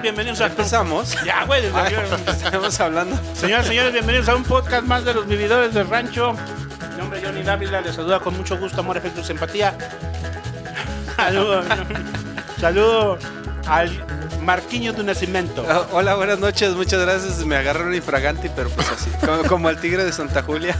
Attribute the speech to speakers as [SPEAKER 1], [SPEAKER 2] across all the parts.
[SPEAKER 1] señores, bienvenidos a...
[SPEAKER 2] ¿Empezamos?
[SPEAKER 1] Ya, güey. desde
[SPEAKER 2] Ay, estamos hablando.
[SPEAKER 1] Señoras y señores, bienvenidos a un podcast más de los vividores del rancho. Mi nombre es Johnny Dávila, les saluda con mucho gusto, amor, efecto, simpatía. Saludos. Saludos al Marquiño de Nacimiento.
[SPEAKER 2] Ah, Hola, buenas noches, muchas gracias. Me agarraron infraganti, pero pues así, como, como el tigre de Santa Julia.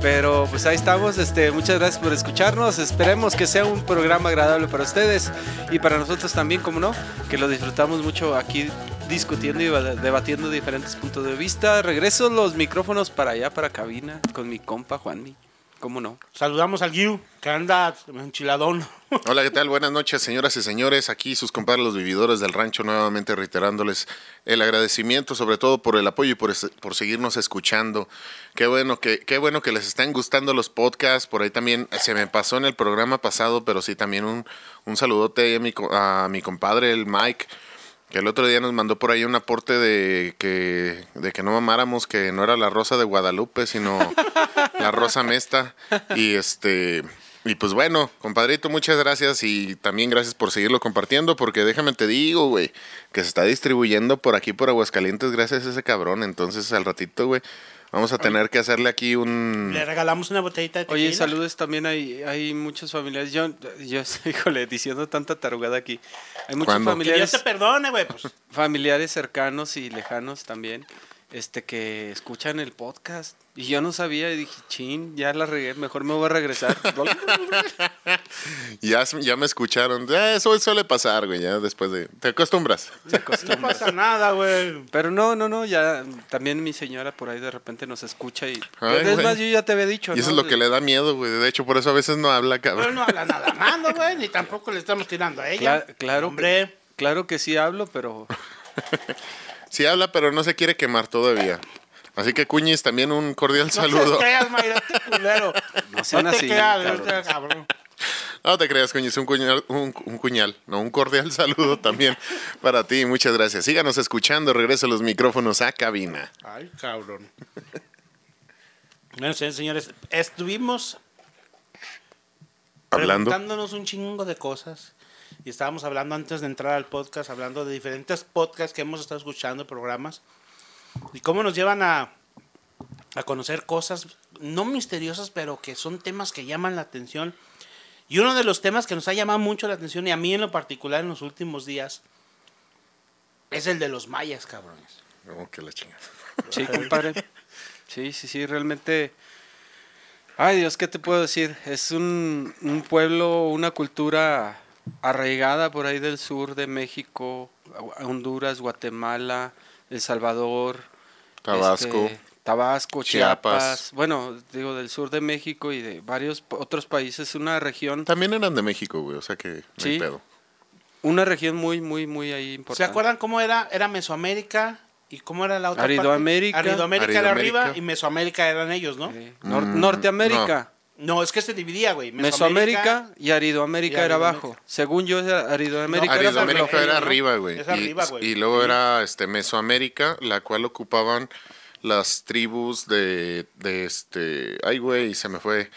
[SPEAKER 2] Pero pues ahí estamos, este, muchas gracias por escucharnos. Esperemos que sea un programa agradable para ustedes y para nosotros también, como no, que lo disfrutamos mucho aquí discutiendo y debatiendo diferentes puntos de vista. Regreso los micrófonos para allá, para cabina, con mi compa Juanmi. ¿Cómo no?
[SPEAKER 1] Saludamos al Guiu, que anda enchiladón.
[SPEAKER 3] Hola, ¿qué tal? Buenas noches, señoras y señores. Aquí sus compadres los vividores del rancho, nuevamente reiterándoles el agradecimiento, sobre todo por el apoyo y por, por seguirnos escuchando. Qué bueno que, qué bueno que les están gustando los podcasts. Por ahí también se me pasó en el programa pasado, pero sí también un, un saludote a mi, co- a mi compadre, el Mike. Que el otro día nos mandó por ahí un aporte de que, de que no mamáramos, que no era la rosa de Guadalupe, sino la rosa mesta. Y este. Y pues bueno, compadrito, muchas gracias y también gracias por seguirlo compartiendo, porque déjame te digo, güey, que se está distribuyendo por aquí, por Aguascalientes, gracias a ese cabrón. Entonces al ratito, güey, vamos a tener que hacerle aquí un...
[SPEAKER 1] Le regalamos una botellita de tequila.
[SPEAKER 2] Oye, saludos también, hay, hay muchos familiares. Yo, yo, híjole, diciendo tanta tarugada aquí. Hay muchos
[SPEAKER 3] ¿Cuándo?
[SPEAKER 1] Que Dios
[SPEAKER 2] familiares,
[SPEAKER 1] te perdone, güey. Pues.
[SPEAKER 2] familiares cercanos y lejanos también, este, que escuchan el podcast. Y yo no sabía y dije, chin, ya la regué, mejor me voy a regresar.
[SPEAKER 3] Ya, ya me escucharon. Eso suele pasar, güey, ya después de... Te acostumbras.
[SPEAKER 1] No pasa nada, güey.
[SPEAKER 2] Pero no, no, no, ya también mi señora por ahí de repente nos escucha y...
[SPEAKER 3] Ay,
[SPEAKER 2] es más, yo ya te había dicho,
[SPEAKER 3] Y eso
[SPEAKER 2] ¿no?
[SPEAKER 3] es lo que le da miedo, güey. De hecho, por eso a veces no habla,
[SPEAKER 1] Pero
[SPEAKER 3] cabrón.
[SPEAKER 1] no habla nada malo, güey, ni tampoco le estamos tirando a ella.
[SPEAKER 2] Cla- claro,
[SPEAKER 1] Hombre.
[SPEAKER 2] claro que sí hablo, pero...
[SPEAKER 3] Sí habla, pero no se quiere quemar todavía. Así que, Cuñis, también un cordial
[SPEAKER 1] No
[SPEAKER 3] saludo.
[SPEAKER 1] te creas, Mayra, este culero.
[SPEAKER 2] No sean
[SPEAKER 1] no te
[SPEAKER 2] así,
[SPEAKER 1] creas,
[SPEAKER 2] cabrón.
[SPEAKER 1] no te creas, cabrón.
[SPEAKER 3] No te creas, Cuñiz, un cuñal, un, un cuñal, no, un cordial saludo también para ti. Muchas gracias. Síganos escuchando. Regreso los micrófonos a cabina.
[SPEAKER 1] Ay, cabrón. Bueno, señores, señores, estuvimos
[SPEAKER 3] Hablando.
[SPEAKER 1] preguntándonos un chingo de cosas. Y estábamos hablando antes de entrar al podcast, hablando de diferentes podcasts que hemos estado escuchando, programas. Y cómo nos llevan a, a conocer cosas, no misteriosas, pero que son temas que llaman la atención. Y uno de los temas que nos ha llamado mucho la atención, y a mí en lo particular en los últimos días, es el de los mayas, cabrones.
[SPEAKER 3] Oh, que la chingada.
[SPEAKER 2] Sí, compadre. Sí, sí, sí, realmente. Ay, Dios, ¿qué te puedo decir? Es un, un pueblo, una cultura arraigada por ahí del sur de México, Honduras, Guatemala, El Salvador,
[SPEAKER 3] Tabasco.
[SPEAKER 2] este, Tabasco,
[SPEAKER 3] Chiapas.
[SPEAKER 2] Chiapas. Bueno, digo, del sur de México y de varios otros países. Una región,
[SPEAKER 3] También eran de México, güey. O sea que no hay
[SPEAKER 2] Sí.
[SPEAKER 3] pedo.
[SPEAKER 2] una región muy, muy, muy ahí importante.
[SPEAKER 1] ¿Se acuerdan cómo era? Era Mesoamérica y cómo era la otra
[SPEAKER 2] Aridoamérica.
[SPEAKER 1] parte? Aridoamérica era
[SPEAKER 3] Aridoamérica.
[SPEAKER 1] arriba y Mesoamérica eran ellos, ¿no?
[SPEAKER 2] Sí. Nor-
[SPEAKER 3] Mm,
[SPEAKER 2] Norteamérica.
[SPEAKER 1] No, es que se dividía, güey.
[SPEAKER 2] Mesoamérica y Aridoamérica
[SPEAKER 1] y
[SPEAKER 2] era abajo. Según yo, Aridoamérica
[SPEAKER 1] No,
[SPEAKER 2] era
[SPEAKER 3] Aridoamérica era
[SPEAKER 1] ¿no?
[SPEAKER 3] arriba, güey.
[SPEAKER 1] Es
[SPEAKER 3] Y-
[SPEAKER 1] arriba, güey.
[SPEAKER 3] Y, luego
[SPEAKER 1] Sí.
[SPEAKER 3] era este Mesoamérica, la cual ocupaban las tribus de, de este. Ay, güey, se me fue.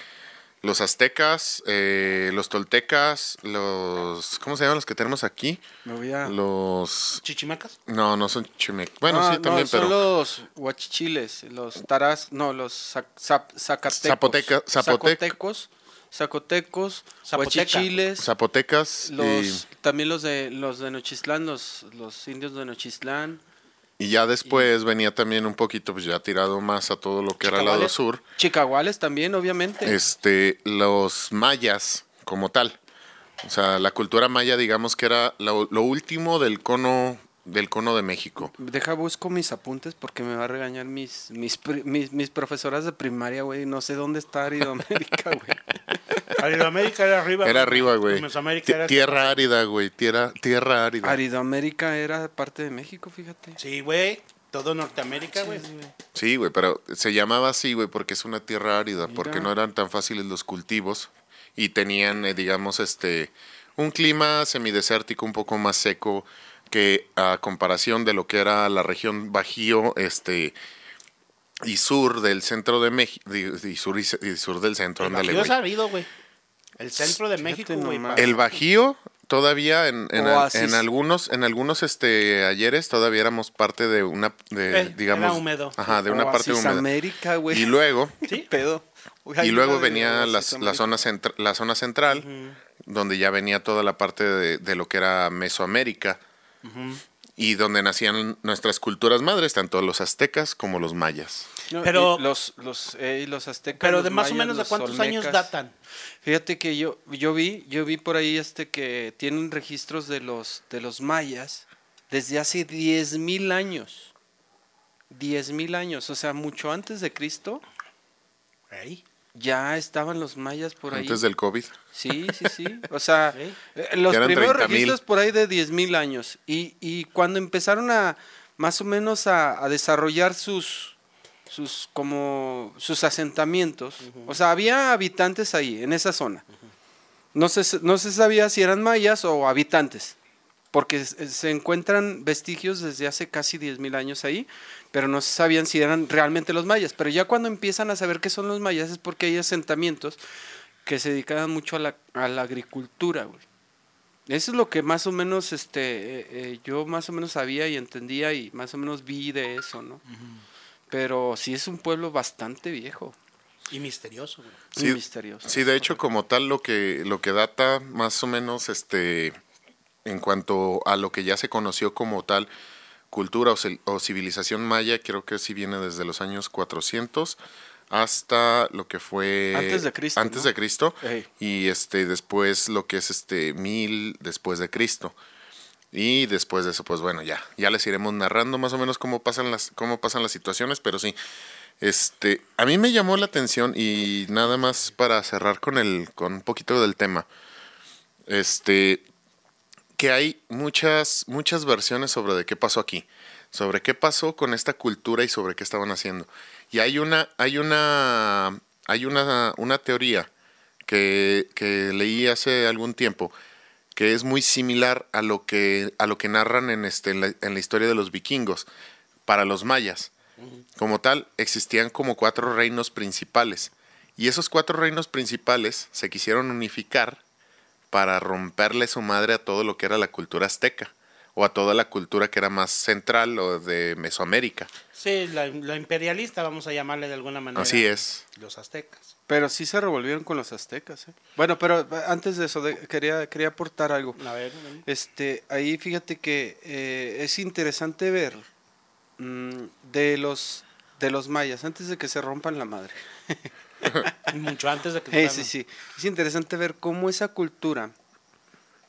[SPEAKER 3] Los aztecas, eh, los toltecas, los. ¿Cómo se llaman los que tenemos aquí?
[SPEAKER 2] Me voy a-
[SPEAKER 3] Los.
[SPEAKER 1] ¿Chichimecas?
[SPEAKER 3] No, no son chimec. Bueno,
[SPEAKER 2] Ah,
[SPEAKER 3] sí, también,
[SPEAKER 2] no, son
[SPEAKER 3] pero.
[SPEAKER 2] los huachichiles, los taras, no, los zac- zacatecos.
[SPEAKER 3] Zapoteca- zapotec-
[SPEAKER 2] Zacotecos, zacotecos,
[SPEAKER 1] Zapoteca.
[SPEAKER 2] huachichiles,
[SPEAKER 3] Zapotecas
[SPEAKER 2] los, también los de los de Nochistlán, los, los indios de Nochistlán.
[SPEAKER 3] Y, ya después venía también un poquito, pues ya tirado más a todo lo que era el lado sur.
[SPEAKER 2] Chicahuales también, obviamente.
[SPEAKER 3] este, los mayas como tal. O sea, la cultura maya, digamos que era lo, lo último del cono del cono de México.
[SPEAKER 2] Deja busco mis apuntes porque me va a regañar mis mis, mis, mis profesoras de primaria, güey. No sé dónde está Aridoamérica, güey.
[SPEAKER 1] Aridoamérica era arriba.
[SPEAKER 3] Era arriba, güey.
[SPEAKER 1] Era...
[SPEAKER 3] Tierra árida, güey. Tierra, tierra árida.
[SPEAKER 2] Aridoamérica era parte de México, fíjate.
[SPEAKER 1] Sí, güey. Todo Norteamérica, güey.
[SPEAKER 3] Sí, güey, pero se llamaba así, güey, porque es una tierra árida, porque no eran tan fáciles los cultivos y tenían, eh, digamos, este, un clima semidesértico un poco más seco que a comparación de lo que era la región Bajío, este, y sur del centro de México, y sur, y, sur del centro,
[SPEAKER 1] El Bajío es
[SPEAKER 3] güey.
[SPEAKER 1] El centro de México, güey.
[SPEAKER 3] El Bajío todavía en, en, al-
[SPEAKER 2] Oasis.
[SPEAKER 3] en algunos, en algunos este ayeres todavía éramos parte de una, de,
[SPEAKER 1] Eh,
[SPEAKER 3] digamos,
[SPEAKER 1] era húmedo.
[SPEAKER 3] ajá, de una parte húmeda.
[SPEAKER 2] América, güey.
[SPEAKER 3] Y luego,
[SPEAKER 2] ¿Qué pedo?
[SPEAKER 3] Y luego venía las- la, zona centra- la zona central, donde ya venía toda la parte de, de lo que era Mesoamérica, y donde nacían nuestras culturas madres, tanto los aztecas como los mayas.
[SPEAKER 2] No,
[SPEAKER 1] Pero-
[SPEAKER 2] y los, los, eh, y los aztecas.
[SPEAKER 1] Pero
[SPEAKER 2] los
[SPEAKER 1] de más o
[SPEAKER 2] mayas,
[SPEAKER 1] menos de cuántos años datan.
[SPEAKER 2] Fíjate que yo, yo vi, yo vi por ahí este que tienen registros de los, de los mayas desde hace 10.000 años. 10.000 años, o sea, mucho antes de Cristo. Ya estaban los mayas por ahí.
[SPEAKER 3] Antes del COVID.
[SPEAKER 2] Sí, sí, sí. O sea,
[SPEAKER 1] Sí.
[SPEAKER 2] eh, los primeros
[SPEAKER 3] 30,000.
[SPEAKER 2] registros por ahí de 10.000 años. Y, y cuando empezaron a, más o menos a, a desarrollar sus, sus, como, sus asentamientos, o sea, había habitantes ahí, en esa zona. No se, no se sabía si eran mayas o habitantes, porque se se encuentran vestigios desde hace casi 10.000 años ahí, pero no se sabían si eran realmente los mayas. Pero ya cuando empiezan a saber qué son los mayas es porque hay asentamientos que se dedicaban mucho a la, a la agricultura, güey. Eso es lo que más o menos este, eh, eh, yo más o menos sabía y entendía y más o menos vi de eso, ¿no? Pero sí es un pueblo bastante viejo
[SPEAKER 1] Y misterioso, güey.
[SPEAKER 2] y
[SPEAKER 3] Sí,
[SPEAKER 2] misterioso.
[SPEAKER 3] Sí, de hecho, como tal, lo que, lo que data más o menos este en cuanto a lo que ya se conoció como tal cultura o, civilización maya, creo que sí viene desde los años 400 hasta lo que fue
[SPEAKER 2] Antes de Cristo,
[SPEAKER 3] antes
[SPEAKER 2] ¿no?
[SPEAKER 3] de Cristo
[SPEAKER 2] Ey.
[SPEAKER 3] y este después lo que es este mil después de Cristo y después de eso pues bueno ya ya les iremos narrando más o menos cómo pasan las cómo pasan las situaciones pero sí este a mí me llamó la atención y nada más para cerrar con el con un poquito del tema este que hay muchas muchas versiones sobre de qué pasó aquí sobre qué pasó con esta cultura y sobre qué estaban haciendo. Y hay una hay una hay una una teoría que, que leí hace algún tiempo que es muy similar a lo que a lo que narran en este en la, en la historia de los vikingos para los mayas. Como tal existían como cuatro reinos principales. Y esos cuatro reinos principales se quisieron unificar para romperle su madre a todo lo que era la cultura azteca o a toda la cultura que era más central o de Mesoamérica.
[SPEAKER 1] Sí, la, la imperialista, vamos a llamarle de alguna manera.
[SPEAKER 3] Así es.
[SPEAKER 1] Los aztecas.
[SPEAKER 2] Pero sí se revolvieron con los aztecas. ¿eh? Bueno, pero eh, antes de eso de- quería, quería aportar algo.
[SPEAKER 1] A ver.
[SPEAKER 2] Este, ahí fíjate que eh, es interesante ver mm, de los de los mayas antes de que se rompan la madre.
[SPEAKER 1] Mucho antes de que.
[SPEAKER 2] Eh, sí, sí. Es interesante ver cómo esa cultura,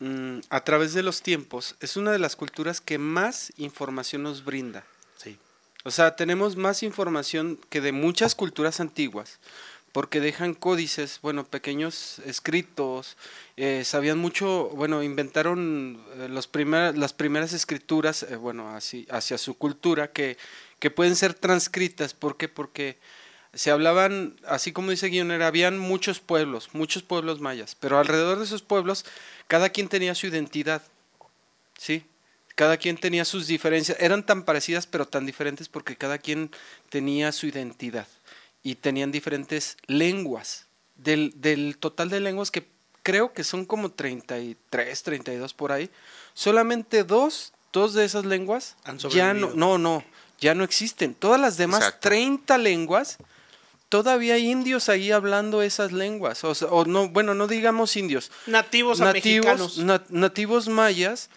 [SPEAKER 2] mm, a través de los tiempos, es una de las culturas que más información nos brinda.
[SPEAKER 1] Sí.
[SPEAKER 2] O sea, tenemos más información que de muchas culturas antiguas, porque dejan códices, bueno, pequeños escritos, eh, sabían mucho, bueno, inventaron eh, los primer- las primeras escrituras, eh, bueno, así, hacia su cultura, que, que pueden ser transcritas. ¿Por qué? Porque se hablaban, así como dice Guionera, habían muchos pueblos, muchos pueblos mayas, pero alrededor de esos pueblos, cada quien tenía su identidad, ¿sí? Cada quien tenía sus diferencias, eran tan parecidas pero tan diferentes porque cada quien tenía su identidad y tenían diferentes lenguas. Del, del total de lenguas que creo que son como 33, 32 por ahí, solamente dos, dos de esas lenguas ya no, no, no, ya no existen. Todas las demás
[SPEAKER 3] Exacto.
[SPEAKER 2] 30 lenguas, todavía hay indios ahí hablando esas lenguas. O, sea, o no, bueno, no digamos indios,
[SPEAKER 1] Nativos a
[SPEAKER 2] nativos,
[SPEAKER 1] mexicanos.
[SPEAKER 2] na- nativos mayas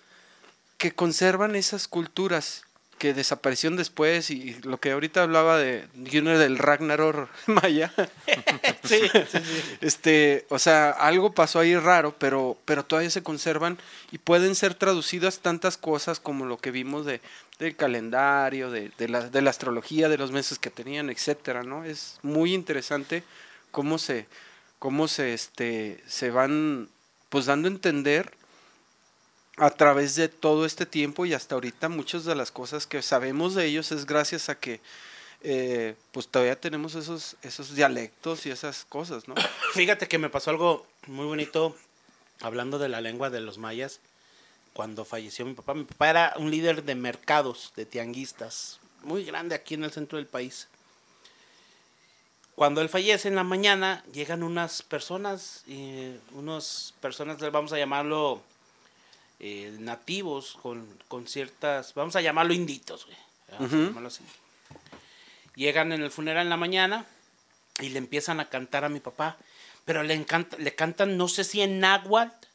[SPEAKER 2] que conservan esas culturas que desaparecieron después y lo que ahorita hablaba de Gunnar del Ragnarok maya.
[SPEAKER 1] sí, sí, sí.
[SPEAKER 2] Este, o sea, algo pasó ahí raro, pero, pero todavía se conservan y pueden ser traducidas tantas cosas como lo que vimos de, del calendario, de, de la, de la astrología, de los meses que tenían, etcétera, ¿no? Es muy interesante cómo se, cómo se, este, se van pues dando a entender a través de todo este tiempo y hasta ahorita muchas de las cosas que sabemos de ellos es gracias a que eh, pues todavía tenemos esos, esos dialectos y esas cosas, ¿no?
[SPEAKER 1] Fíjate que me pasó algo muy bonito hablando de la lengua de los mayas cuando falleció mi papá. Mi papá era un líder de mercados, de tianguistas, muy grande aquí en el centro del país. Cuando él fallece en la mañana, llegan unas personas, eh, unas personas, vamos a llamarlo eh, nativos con, con ciertas, vamos a llamarlo inditos, güey. Vamos a
[SPEAKER 2] Ujú.
[SPEAKER 1] llamarlo así. Llegan en el funeral en la mañana y le empiezan a cantar a mi papá, pero le encanta, le cantan, no sé si en náhuatl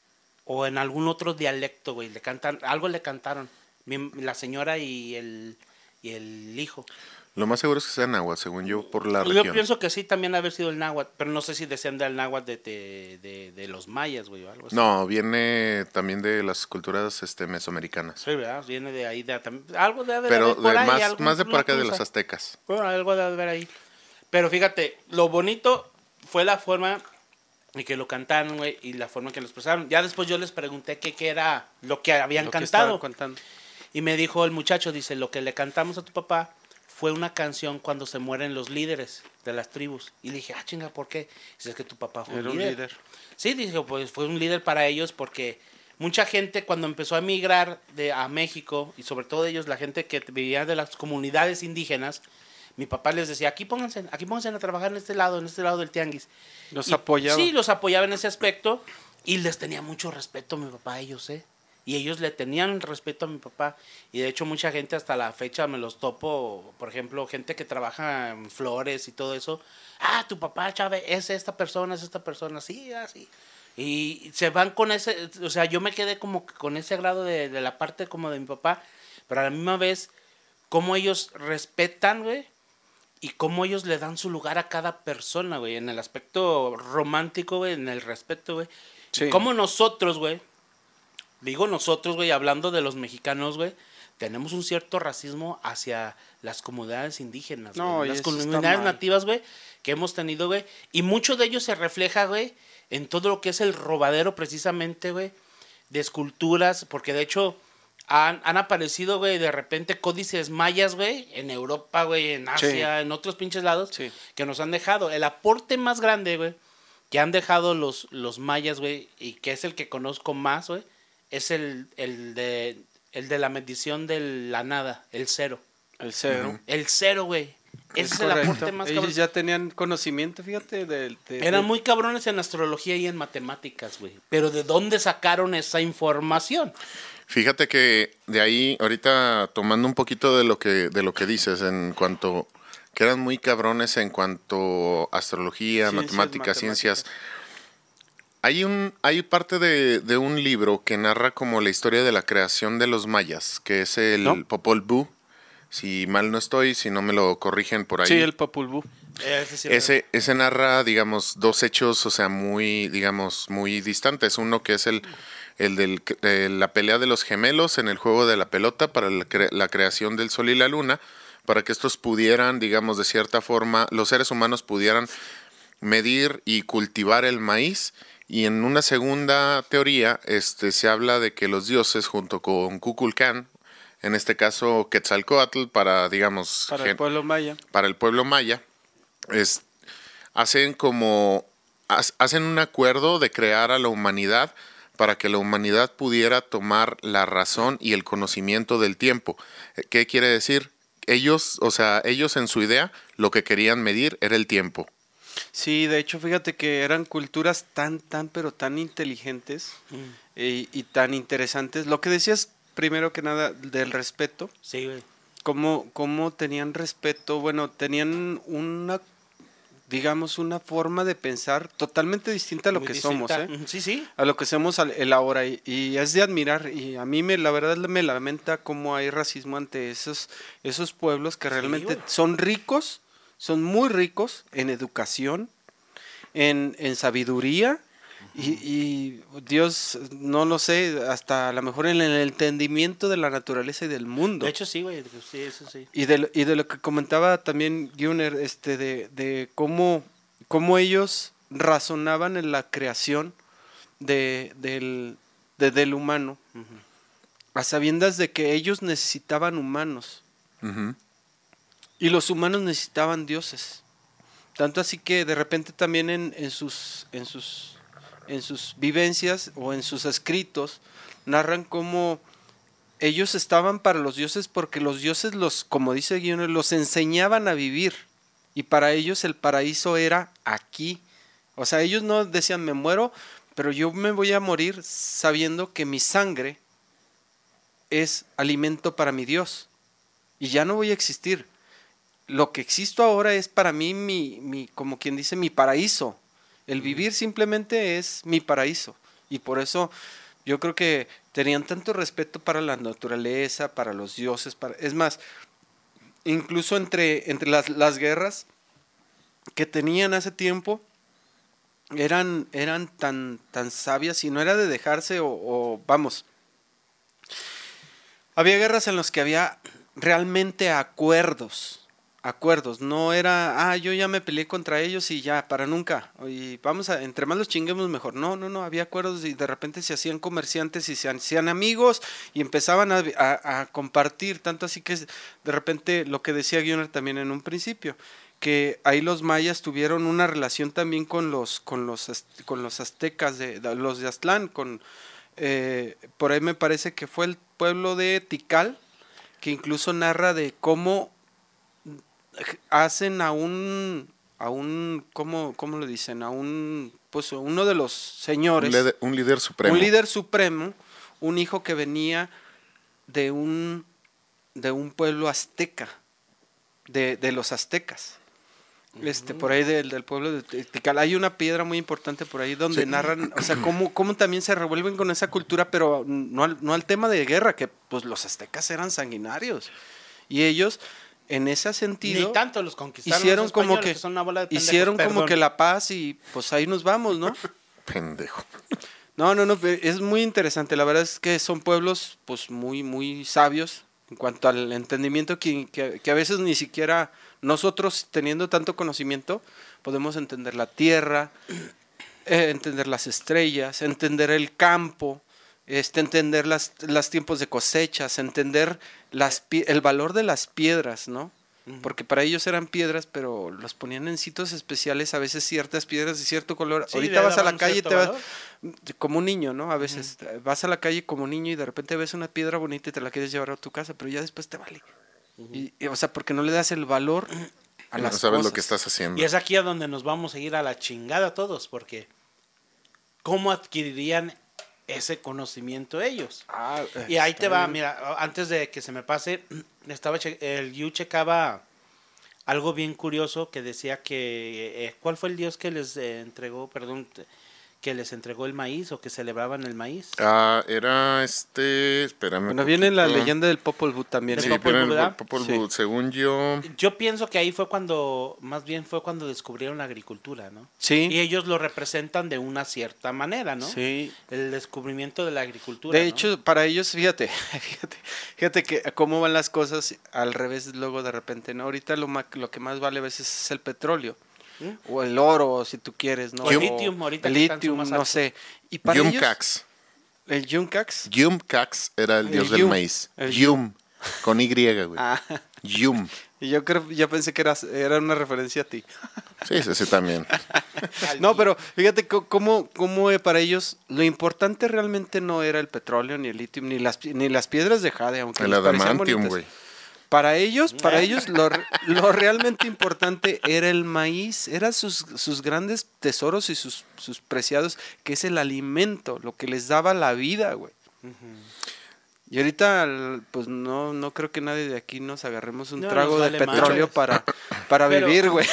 [SPEAKER 1] o en algún otro dialecto, güey. Le cantan, algo le cantaron, mi- la señora y el, y el hijo.
[SPEAKER 3] Lo más seguro es que sea náhuatl, según yo, por la
[SPEAKER 1] Yo
[SPEAKER 3] región.
[SPEAKER 1] pienso que sí, también haber sido el náhuatl, pero no sé si decían del náhuatl de, de, de, de los mayas, güey, o algo así.
[SPEAKER 3] No, viene también de las culturas este, mesoamericanas.
[SPEAKER 1] Sí, ¿verdad? Viene de ahí, de, algo de haber
[SPEAKER 3] Pero
[SPEAKER 1] haber por
[SPEAKER 3] de
[SPEAKER 1] ahí,
[SPEAKER 3] más,
[SPEAKER 1] algún-
[SPEAKER 3] más de por acá de los aztecas.
[SPEAKER 1] Bueno, algo de haber ahí. Pero fíjate, lo bonito fue la forma en que lo cantaron, güey, y la forma en que lo expresaron. Ya después yo les pregunté qué qué era lo que habían
[SPEAKER 2] Lo
[SPEAKER 1] cantado. Y me dijo el muchacho, dice, lo que le cantamos a tu papá fue una canción cuando se mueren los líderes de las tribus. Y le dije, ah, chinga, ¿por qué? Dice, es que tu papá fue
[SPEAKER 2] Era
[SPEAKER 1] un
[SPEAKER 2] un
[SPEAKER 1] líder.
[SPEAKER 2] líder.
[SPEAKER 1] Sí, dijo, pues fue un líder para ellos porque mucha gente cuando empezó a emigrar de, a México, y sobre todo ellos, la gente que vivía de las comunidades indígenas, mi papá les decía, aquí pónganse, aquí pónganse a trabajar en este lado, en este lado del tianguis.
[SPEAKER 2] Los
[SPEAKER 1] Y-
[SPEAKER 2] apoyaba.
[SPEAKER 1] Sí, los apoyaba en ese aspecto y les tenía mucho respeto mi papá a ellos, ¿eh? Y ellos le tenían respeto a mi papá. Y de hecho mucha gente hasta la fecha me los topo, por ejemplo, gente que trabaja en flores y todo eso. Ah, tu papá, Chávez, es esta persona, es esta persona, sí, así. Y se van con ese, o sea, yo me quedé como con ese grado de, de la parte como de mi papá, pero a la misma vez, cómo ellos respetan, güey, y cómo ellos le dan su lugar a cada persona, güey, en el aspecto romántico, güey, en el respeto, güey.
[SPEAKER 2] Sí.
[SPEAKER 1] Cómo nosotros, güey, digo nosotros, güey, hablando de los mexicanos, güey, tenemos un cierto racismo hacia las comunidades indígenas,
[SPEAKER 2] No,
[SPEAKER 1] las comunidades nativas, güey, que hemos tenido, güey, y mucho de ello se refleja, güey, en todo lo que es el robadero precisamente, güey, de esculturas, porque de hecho han, han aparecido, güey, de repente códices mayas, güey, en Europa, güey, en Asia, en otros pinches lados,
[SPEAKER 2] Sí.
[SPEAKER 1] que nos han dejado. El aporte más grande, güey, que han dejado los, los mayas, güey, y que es el que conozco más, güey, es el, el, de, el de la medición de la nada, el cero.
[SPEAKER 2] El cero.
[SPEAKER 1] El cero, güey. Ese es, el aporte más
[SPEAKER 2] Ellos
[SPEAKER 1] cabrón.
[SPEAKER 2] ya tenían conocimiento, fíjate, de-
[SPEAKER 1] Eran
[SPEAKER 2] de-
[SPEAKER 1] muy cabrones en astrología y en matemáticas, güey. Pero ¿de dónde sacaron esa información?
[SPEAKER 3] Fíjate que de ahí, ahorita tomando un poquito de lo que, de lo que dices, en cuanto que eran muy cabrones en cuanto a astrología,
[SPEAKER 2] Ciencias
[SPEAKER 3] matemáticas, ciencias. Hay un, hay parte de, de un libro que narra como la historia de la creación de los mayas, que es el
[SPEAKER 2] ¿No?
[SPEAKER 3] Popol Vuh. Si mal no estoy, si no me lo corrigen por ahí.
[SPEAKER 2] Sí, el Popul Vuh.
[SPEAKER 1] Ese, sí
[SPEAKER 3] Ese, ese narra, digamos, dos hechos, o sea, muy, digamos, muy distantes. Uno que es el, el del- de la pelea de los gemelos en el juego de la pelota para la, cre- la creación del sol y la luna, para que estos pudieran, digamos, de cierta forma, los seres humanos pudieran medir y cultivar el maíz. Y en una segunda teoría, este, se habla de que los dioses, junto con Kukulcán, en este caso Quetzalcoatl, para, digamos,
[SPEAKER 2] Para el pueblo maya.
[SPEAKER 3] para el pueblo maya, es, hacen como ha- hacen un acuerdo de crear a la humanidad para que la humanidad pudiera tomar la razón y el conocimiento del tiempo. Eh, ¿Qué quiere decir? Ellos, o sea, ellos en su idea lo que querían medir era el tiempo.
[SPEAKER 2] Sí, de hecho, fíjate que eran culturas tan, tan, pero tan inteligentes
[SPEAKER 1] Mm.
[SPEAKER 2] y, y tan interesantes. Lo que decías, primero que nada, del respeto.
[SPEAKER 1] Sí, güey.
[SPEAKER 2] Cómo, cómo tenían respeto, bueno, tenían una, digamos, una forma de pensar totalmente distinta a lo
[SPEAKER 1] Muy
[SPEAKER 2] que
[SPEAKER 1] distinta.
[SPEAKER 2] somos, ¿eh?
[SPEAKER 1] Sí, sí.
[SPEAKER 2] a lo que somos el ahora y, y es de admirar y a mí me la verdad me lamenta cómo hay racismo ante esos esos pueblos que realmente son ricos son muy ricos en educación en, en sabiduría y, y Dios no lo sé hasta a lo mejor en el entendimiento de la naturaleza y del mundo
[SPEAKER 1] De hecho, sí, güey. Sí, eso sí.
[SPEAKER 2] y de, lo- y de lo que comentaba también Gunner, este, de, de cómo, cómo ellos razonaban en la creación de, del, de- del humano, a sabiendas de que ellos necesitaban humanos. Y los humanos necesitaban dioses. Tanto así que de repente también en, sus vivencias o en sus escritos narran cómo ellos estaban para los dioses porque los dioses los, como dice Guion, los enseñaban a vivir. Y para ellos el paraíso era aquí. O sea, ellos no decían me muero, pero yo me voy a morir sabiendo que mi sangre es alimento para mi Dios. Y ya no voy a existir. Lo que existo ahora es para mí mi, mi como quien dice, mi paraíso. El vivir simplemente es mi paraíso. Y por eso yo creo que tenían tanto respeto para la naturaleza, para los dioses. Para... Es más, incluso entre, entre las, las guerras que tenían hace tiempo, eran, eran tan, tan sabias y no era de dejarse o, o, vamos. Había guerras en las que había realmente acuerdos acuerdos, no era, ah, yo ya me peleé contra ellos y ya, para nunca, y vamos a, entre más los chinguemos mejor, no, no, no, había acuerdos y de repente se hacían comerciantes y se hacían amigos y empezaban a, a, compartir, tanto así que de repente lo que decía Guioner también en un principio, que ahí los mayas tuvieron una relación también con los, con los, con los aztecas, de, los de Aztlán, con, eh, por ahí me parece que fue el pueblo de Tikal, que incluso narra de cómo hacen a un, a un, ¿cómo, cómo lo dicen? A un, pues uno de los señores.
[SPEAKER 3] Un líder, un líder supremo.
[SPEAKER 2] Un líder supremo, un hijo que venía de un, de un pueblo azteca, de, de los aztecas. Este, por ahí del, del pueblo de Tikal. Hay una piedra muy importante por ahí donde sí. narran, o sea, cómo, cómo, también se revuelven con esa cultura, pero no al, no al tema de guerra, que pues los aztecas eran sanguinarios. Y ellos en ese sentido
[SPEAKER 1] Ni tanto los conquistaron
[SPEAKER 2] hicieron
[SPEAKER 1] los
[SPEAKER 2] como que
[SPEAKER 1] son una bola de pendejos,
[SPEAKER 2] hicieron como que la paz y pues ahí nos vamos, ¿no?
[SPEAKER 3] Pendejo.
[SPEAKER 2] No, no, no, es muy interesante. La verdad es que son pueblos pues muy, muy sabios en cuanto al entendimiento que, que, que a veces ni siquiera nosotros teniendo tanto conocimiento podemos entender la tierra, eh, entender las estrellas, entender el campo, este, entender las, las tiempos de cosechas, entender las, el valor de las piedras, ¿no? Porque para ellos eran piedras, pero los ponían en sitios especiales, a veces ciertas piedras de cierto color.
[SPEAKER 1] Sí,
[SPEAKER 2] Ahorita vas a la calle y te vas
[SPEAKER 1] valor.
[SPEAKER 2] como un niño, ¿no? A veces vas a la calle como niño y de repente ves una piedra bonita y te la quieres llevar a tu casa, pero ya después te vale. y, y, o sea, porque no le das el valor a
[SPEAKER 3] No
[SPEAKER 2] las
[SPEAKER 3] sabes
[SPEAKER 2] cosas.
[SPEAKER 3] lo que estás haciendo.
[SPEAKER 1] Y es aquí a donde nos vamos a ir a la chingada todos, porque ¿cómo adquirirían ese conocimiento ellos?
[SPEAKER 2] Ah,
[SPEAKER 1] Y ahí te va,
[SPEAKER 2] bien.
[SPEAKER 1] mira, antes de que se me pase, estaba che- el Yu checaba algo bien curioso que decía que eh, ¿cuál fue el dios que les eh, entregó, perdón, que les entregó el maíz o que celebraban el maíz?
[SPEAKER 3] Ah, era este. Espérame.
[SPEAKER 2] Bueno, viene en la leyenda del Popol Vuh también.
[SPEAKER 1] ¿Del
[SPEAKER 3] Sí,
[SPEAKER 2] ¿eh?
[SPEAKER 1] Popol Vuh,
[SPEAKER 3] según yo.
[SPEAKER 1] Yo pienso que ahí fue cuando, más bien fue cuando descubrieron la agricultura, ¿no?
[SPEAKER 2] Sí.
[SPEAKER 1] Y ellos lo representan de una cierta manera, ¿no?
[SPEAKER 2] Sí.
[SPEAKER 1] El descubrimiento de la agricultura.
[SPEAKER 2] De
[SPEAKER 1] ¿no?
[SPEAKER 2] hecho, para ellos, fíjate, fíjate, fíjate que cómo van las cosas al revés luego de repente, ¿no? Ahorita lo, ma- lo que más vale a veces es el petróleo.
[SPEAKER 1] ¿Mm?
[SPEAKER 2] O el oro, si tú quieres, ¿no?
[SPEAKER 1] O el
[SPEAKER 2] O
[SPEAKER 1] litium, ahorita
[SPEAKER 2] El litium,
[SPEAKER 1] más
[SPEAKER 2] no sé. Y para ellos,
[SPEAKER 3] Yumcax.
[SPEAKER 2] el Yumcax.
[SPEAKER 3] Yumcax era el
[SPEAKER 2] El
[SPEAKER 3] dios del
[SPEAKER 2] Yum.
[SPEAKER 3] maíz.
[SPEAKER 2] El
[SPEAKER 3] Yum. Con Y, güey.
[SPEAKER 2] Ah,
[SPEAKER 3] Yum.
[SPEAKER 2] y yo creo, yo pensé que era, era una referencia a ti.
[SPEAKER 3] Sí, sí, sí, también.
[SPEAKER 2] No, pero fíjate cómo, cómo eh, para ellos lo importante realmente no era el petróleo, ni el litio, ni las, ni las piedras de jade, aunque
[SPEAKER 3] El adamantium, güey.
[SPEAKER 2] Para ellos, para ellos lo, lo realmente importante era el maíz, eran sus, sus grandes tesoros y sus, sus preciados, que es el alimento, lo que les daba la vida, güey. Y ahorita, pues no, no creo que nadie de aquí nos agarremos un
[SPEAKER 1] No,
[SPEAKER 2] trago de petróleo para, para
[SPEAKER 1] Pero-
[SPEAKER 2] vivir, güey.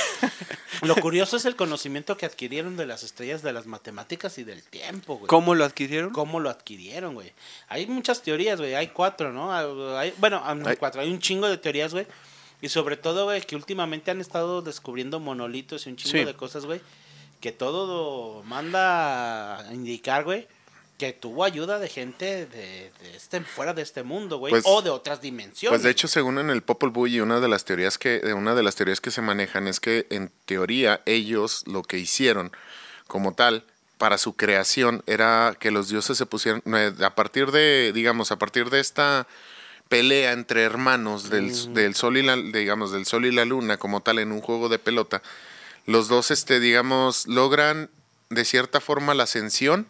[SPEAKER 1] Lo curioso es el conocimiento que adquirieron de las estrellas, de las matemáticas y del tiempo, güey.
[SPEAKER 2] ¿Cómo lo adquirieron?
[SPEAKER 1] ¿Cómo lo adquirieron, güey? Hay muchas teorías, güey. Hay cuatro, ¿no? Hay- bueno, ah,
[SPEAKER 3] Hay-
[SPEAKER 1] cuatro. Hay un chingo de teorías, güey. Y sobre todo, güey, que últimamente han estado descubriendo monolitos y un chingo
[SPEAKER 2] Sí.
[SPEAKER 1] de cosas, güey. Que todo manda a indicar, güey, que tuvo ayuda de gente de, de este, fuera de este mundo, güey.
[SPEAKER 3] Pues-
[SPEAKER 1] o de otras dimensiones.
[SPEAKER 3] Pues de hecho, según en el Popol Vuh, y una de las teorías que, eh, una de las teorías que se manejan es que en teoría ellos lo que hicieron como tal para su creación era que los dioses se pusieran eh, a partir de, digamos, a partir de esta pelea entre hermanos del, del sol y la, digamos, del sol y la luna como tal en un juego de pelota, los dos, este, digamos, logran de cierta forma la ascensión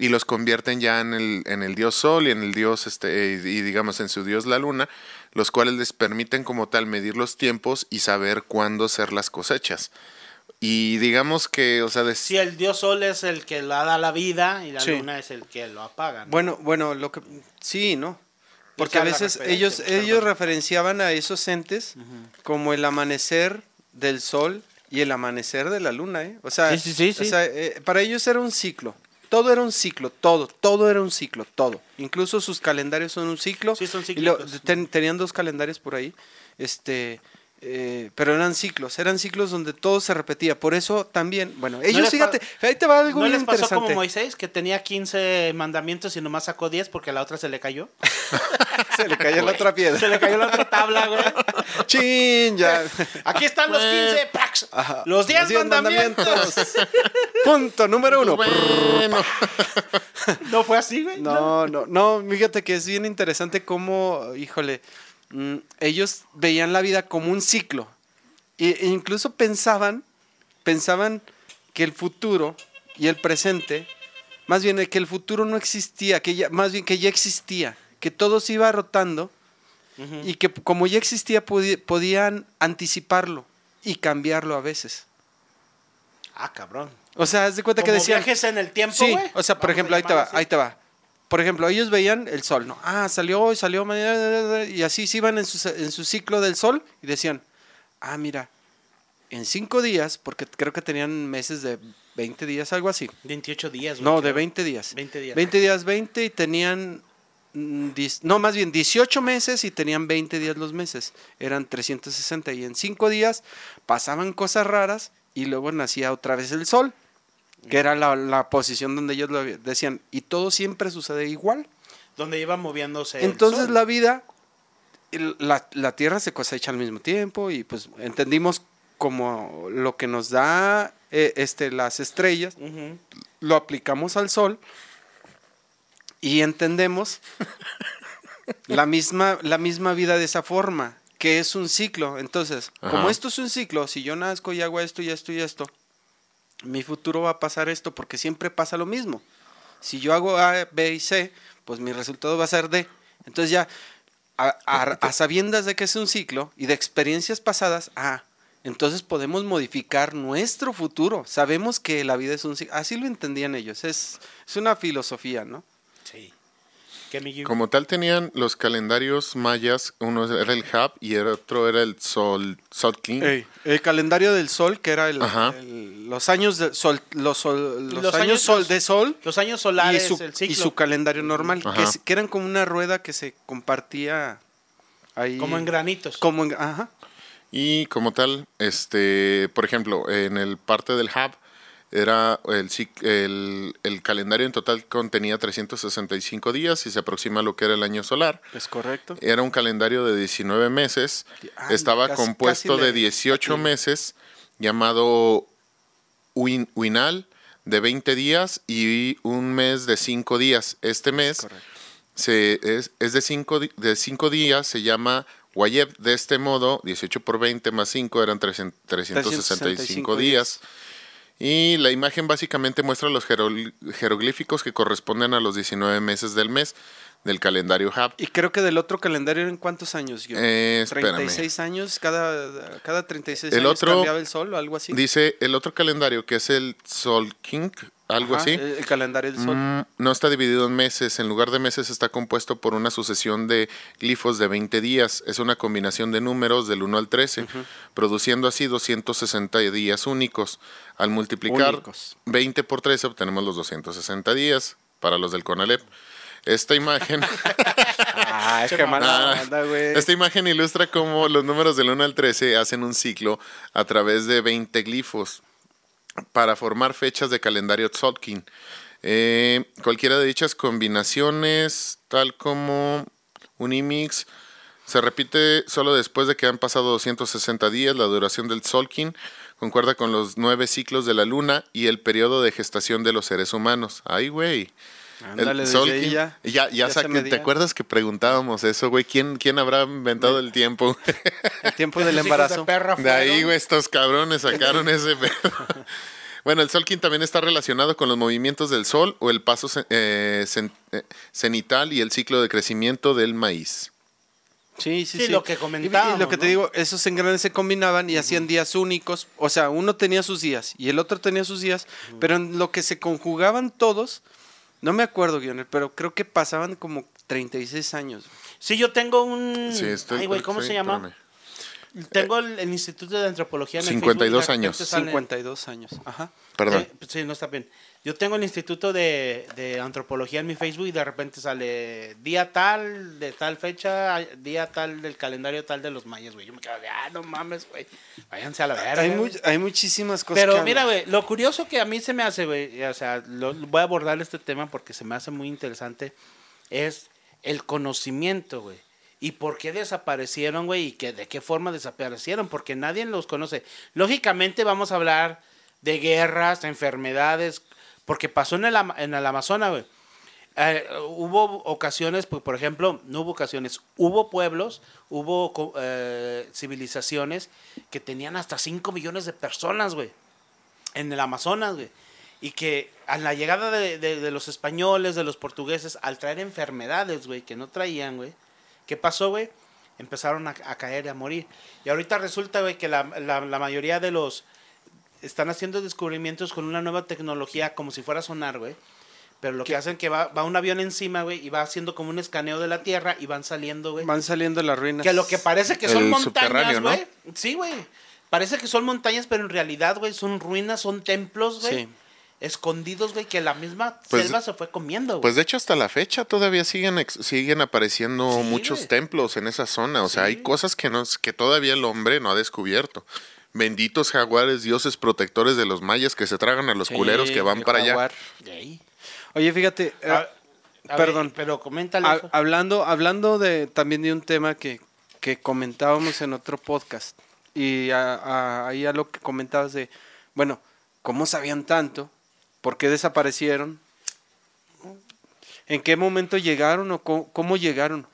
[SPEAKER 3] y los convierten ya en el, en el dios sol y en el dios este y, y digamos en su dios la luna, los cuales les permiten como tal medir los tiempos y saber cuándo hacer las cosechas. Y digamos que, o sea, de-
[SPEAKER 1] Si el dios sol es el que la da la vida y la
[SPEAKER 2] Sí.
[SPEAKER 1] luna es el que lo apaga. ¿no?
[SPEAKER 2] Bueno, bueno, lo que sí, ¿no? Porque a veces ellos,
[SPEAKER 1] pues, perdón.
[SPEAKER 2] ellos referenciaban a esos entes como el amanecer del sol y el amanecer de la luna, ¿eh? O sea,
[SPEAKER 1] Sí, sí, sí,
[SPEAKER 2] o sea, eh, para ellos era un ciclo. Todo era un ciclo, todo, todo era un ciclo, todo. Incluso sus calendarios son un ciclo.
[SPEAKER 1] Sí, son
[SPEAKER 2] ten- tenían dos calendarios por ahí, este, eh, pero eran ciclos, eran ciclos donde todo se repetía. Por eso también, bueno, ellos,
[SPEAKER 1] les
[SPEAKER 2] fíjate, ahí te va algo
[SPEAKER 1] ¿No les pasó
[SPEAKER 2] interesante.
[SPEAKER 1] como Moisés, que tenía 15 mandamientos y nomás sacó 10 porque la otra se le cayó?
[SPEAKER 2] Se le cayó la otra piedra.
[SPEAKER 1] Se le cayó la otra tabla, güey.
[SPEAKER 2] ¡Chin! Ya.
[SPEAKER 1] Aquí están los 15, ¡prax!
[SPEAKER 2] Ajá.
[SPEAKER 1] los 10
[SPEAKER 2] diez
[SPEAKER 1] mandamientos.
[SPEAKER 2] Punto número uno.
[SPEAKER 3] Bueno,
[SPEAKER 1] ¿No fue así, güey?
[SPEAKER 2] No, no, no, fíjate que es bien interesante cómo, híjole, mm, ellos veían la vida como un ciclo. E e incluso pensaban, pensaban que el futuro y el presente, más bien que el futuro no existía, que ya, más bien que ya existía, que todo se iba rotando
[SPEAKER 1] Ujú.
[SPEAKER 2] y que como ya existía podían anticiparlo y cambiarlo a veces.
[SPEAKER 1] Ah, cabrón.
[SPEAKER 2] O sea, haz de cuenta que decían...
[SPEAKER 1] viajes en el tiempo,
[SPEAKER 2] Sí,
[SPEAKER 1] güey.
[SPEAKER 2] o sea, por
[SPEAKER 1] Vamos
[SPEAKER 2] ejemplo, ahí te va,
[SPEAKER 1] así.
[SPEAKER 2] ahí te va. Por ejemplo, ellos veían el sol, ¿no? Ah, salió hoy, salió mañana, y así se iban en su, en su ciclo del sol y decían, ah, mira, en cinco días, porque creo que tenían meses de 20 días, algo así.
[SPEAKER 1] 28 días.
[SPEAKER 2] No, de
[SPEAKER 1] creo.
[SPEAKER 2] 20 días.
[SPEAKER 1] 20 días.
[SPEAKER 2] 20 días, 20 y tenían, mm, no, más bien 18 meses y tenían 20 días los meses. Eran 360 y en cinco días pasaban cosas raras y luego nacía otra vez el sol, que era la, la posición donde ellos lo decían. Y todo siempre sucede igual.
[SPEAKER 1] Donde iba moviéndose el
[SPEAKER 2] Entonces
[SPEAKER 1] sol.
[SPEAKER 2] la vida, la, la tierra se cosecha al mismo tiempo y pues entendimos como lo que nos da eh, este, las estrellas, lo aplicamos al sol y entendemos la misma, la misma vida de esa forma, que es un ciclo. Entonces, como esto es un ciclo, si yo nazco y hago esto y esto y esto, mi futuro va a pasar esto porque siempre pasa lo mismo. Si yo hago A, B y C, pues mi resultado va a ser D. Entonces ya, a, a- a sabiendas de que es un ciclo y de experiencias pasadas, ah, entonces podemos modificar nuestro futuro. Sabemos que la vida es un ciclo. Así lo entendían ellos. Es, es una filosofía, ¿no?
[SPEAKER 1] Sí.
[SPEAKER 3] Como tal tenían los calendarios mayas, uno era el Hab y el otro era el Sol, Sol King.
[SPEAKER 2] Ey, el calendario del sol, que era el, los años de sol, los, sol- los
[SPEAKER 1] Los
[SPEAKER 2] años,
[SPEAKER 1] años-
[SPEAKER 2] sol de sol
[SPEAKER 1] Los años
[SPEAKER 2] y
[SPEAKER 1] solares,
[SPEAKER 2] su,
[SPEAKER 1] el
[SPEAKER 2] y su calendario normal, que, eran como una rueda que se compartía ahí.
[SPEAKER 1] Como en granitos.
[SPEAKER 2] Como en- ajá.
[SPEAKER 3] Y como tal, este, por ejemplo, en el parte del Hub era el, el, el calendario en total contenía 365 días y se aproxima a lo que era el año solar.
[SPEAKER 2] Es correcto.
[SPEAKER 3] Era un calendario de 19 meses.
[SPEAKER 2] Ah,
[SPEAKER 3] Estaba
[SPEAKER 2] casi-
[SPEAKER 3] compuesto
[SPEAKER 2] casi
[SPEAKER 3] de
[SPEAKER 2] le-
[SPEAKER 3] 18
[SPEAKER 2] aquí.
[SPEAKER 3] meses, llamado Winal, de 20 días y un mes de 5 días. Este mes se, es, es de 5 de cinco días, se llama Wayeb. De este modo, 18 por 20 más 5 eran 300 365 días. Y la imagen básicamente muestra los jeroglíficos que corresponden a los 19 meses del mes del calendario Hub.
[SPEAKER 2] Y creo que del otro calendario eran cuántos años, yo?
[SPEAKER 3] Eh, espérame.
[SPEAKER 2] 36 años, cada, cada 36
[SPEAKER 3] El
[SPEAKER 2] años
[SPEAKER 3] otro-
[SPEAKER 2] cambiaba el sol o algo así.
[SPEAKER 3] Dice el otro calendario que es el Sol King, algo
[SPEAKER 2] Ajá,
[SPEAKER 3] así.
[SPEAKER 2] El, calendario del sol.
[SPEAKER 3] Mm, no está dividido en meses. En lugar de meses está compuesto por una sucesión de glifos de 20 días. Es una combinación de números del 1 al 13, produciendo así 260 días únicos. Al multiplicar
[SPEAKER 2] Únicos.
[SPEAKER 3] 20 por 13 obtenemos los 260 días para los del CONALEP. Esta imagen,
[SPEAKER 2] Ah, es que mala onda, güey.
[SPEAKER 3] esta imagen ilustra cómo los números del 1 al 13 hacen un ciclo a través de 20 glifos para formar fechas de calendario Tzolk'in. Eh, cualquiera de dichas combinaciones, tal como Unimix, se repite solo después de que han pasado 260 días. La duración del Tzolk'in concuerda con los nueve ciclos de la luna y el periodo de gestación de los seres humanos. ¡Ay, güey!
[SPEAKER 2] Ándale,
[SPEAKER 3] el
[SPEAKER 2] desde ahí ya.
[SPEAKER 3] ya, ya,
[SPEAKER 2] ya se
[SPEAKER 3] saqué- ¿Te acuerdas que preguntábamos eso, güey? ¿Quién, ¿Quién habrá inventado el tiempo?
[SPEAKER 2] El tiempo del
[SPEAKER 1] de
[SPEAKER 2] embarazo.
[SPEAKER 3] De ahí, güey, estos cabrones sacaron ese pedo. Bueno, el Solkin también está relacionado con los movimientos del sol o el paso eh, cen- eh, cenital y el ciclo de crecimiento del maíz.
[SPEAKER 2] Sí, sí,
[SPEAKER 1] Sí,
[SPEAKER 2] sí.
[SPEAKER 1] lo que
[SPEAKER 2] Y- y
[SPEAKER 1] comentábamos,
[SPEAKER 2] lo que te digo, esos engranes se combinaban y hacían días únicos. O sea, uno tenía sus días y el otro tenía sus días, pero en lo que se conjugaban todos, no me acuerdo, Guioner, pero creo que pasaban como 36 años.
[SPEAKER 1] Sí, yo tengo un...
[SPEAKER 3] Sí, estoy-
[SPEAKER 1] Ay, güey, ¿cómo
[SPEAKER 3] sí,
[SPEAKER 1] se llama?
[SPEAKER 3] espérame.
[SPEAKER 1] Tengo el, el Instituto de Antropología en el
[SPEAKER 3] 52
[SPEAKER 1] Facebook y de repente
[SPEAKER 3] años.
[SPEAKER 1] sale-
[SPEAKER 2] 52 años. Ajá.
[SPEAKER 3] Perdón.
[SPEAKER 1] Eh, sí, no está bien. Yo tengo el Instituto de, de Antropología en mi Facebook y de repente sale día tal, de tal fecha, día tal del calendario tal de los mayas, güey. Yo me quedo de, ah, no mames, güey. Váyanse a la verga.
[SPEAKER 2] Hay,
[SPEAKER 1] güey".
[SPEAKER 2] mu- hay muchísimas cosas.
[SPEAKER 1] Pero
[SPEAKER 2] que-
[SPEAKER 1] mira, güey, lo curioso que a mí se me hace, güey, o sea, lo- voy a abordar este tema porque se me hace muy interesante, es el conocimiento, güey. ¿Y por qué desaparecieron, güey? ¿Y que, de qué forma desaparecieron? Porque nadie los conoce. Lógicamente vamos a hablar de guerras, enfermedades, porque pasó en el, en el Amazonas, güey. Eh, hubo ocasiones, pues, por ejemplo, no hubo ocasiones, hubo pueblos, hubo eh, civilizaciones que tenían hasta 5 millones de personas, güey, en el Amazonas, güey. Y que a la llegada de, de- los españoles, de los portugueses, al traer enfermedades, güey, que no traían, güey, ¿qué pasó, güey? Empezaron a, caer y a morir. Y ahorita resulta, güey, que la- la mayoría de los... Están haciendo descubrimientos con una nueva tecnología como si fuera sonar, güey. Pero lo que hacen que va, va un avión encima, güey, y va haciendo como un escaneo de la Tierra y van saliendo, güey.
[SPEAKER 2] Van saliendo las ruinas.
[SPEAKER 1] Que lo que parece que son
[SPEAKER 3] El
[SPEAKER 1] montañas,
[SPEAKER 3] subterráneo, ¿no?
[SPEAKER 1] güey. Sí, güey. Parece que son montañas, pero en realidad, güey, son ruinas, son templos, güey.
[SPEAKER 2] Sí.
[SPEAKER 1] Escondidos, güey, que la misma
[SPEAKER 3] Pues-
[SPEAKER 1] selva se fue comiendo, güey.
[SPEAKER 3] Pues de hecho hasta la fecha todavía siguen ex- siguen apareciendo
[SPEAKER 1] Sí,
[SPEAKER 3] muchos
[SPEAKER 1] güey.
[SPEAKER 3] templos en esa zona, o sea, hay cosas que no que todavía el hombre no ha descubierto. Benditos jaguares, dioses protectores de los mayas que se tragan a los
[SPEAKER 2] Sí,
[SPEAKER 3] culeros que van para allá.
[SPEAKER 2] Oye, fíjate. eh,
[SPEAKER 1] A- a
[SPEAKER 2] perdón.
[SPEAKER 1] ver, pero coméntale.
[SPEAKER 2] Ha-
[SPEAKER 1] eso.
[SPEAKER 2] hablando, hablando de también de un tema que, que comentábamos en otro podcast. Y ahí a lo que comentabas de, bueno, ¿cómo sabían tanto? ¿Por qué desaparecieron? ¿En qué momento llegaron o cómo, cómo llegaron?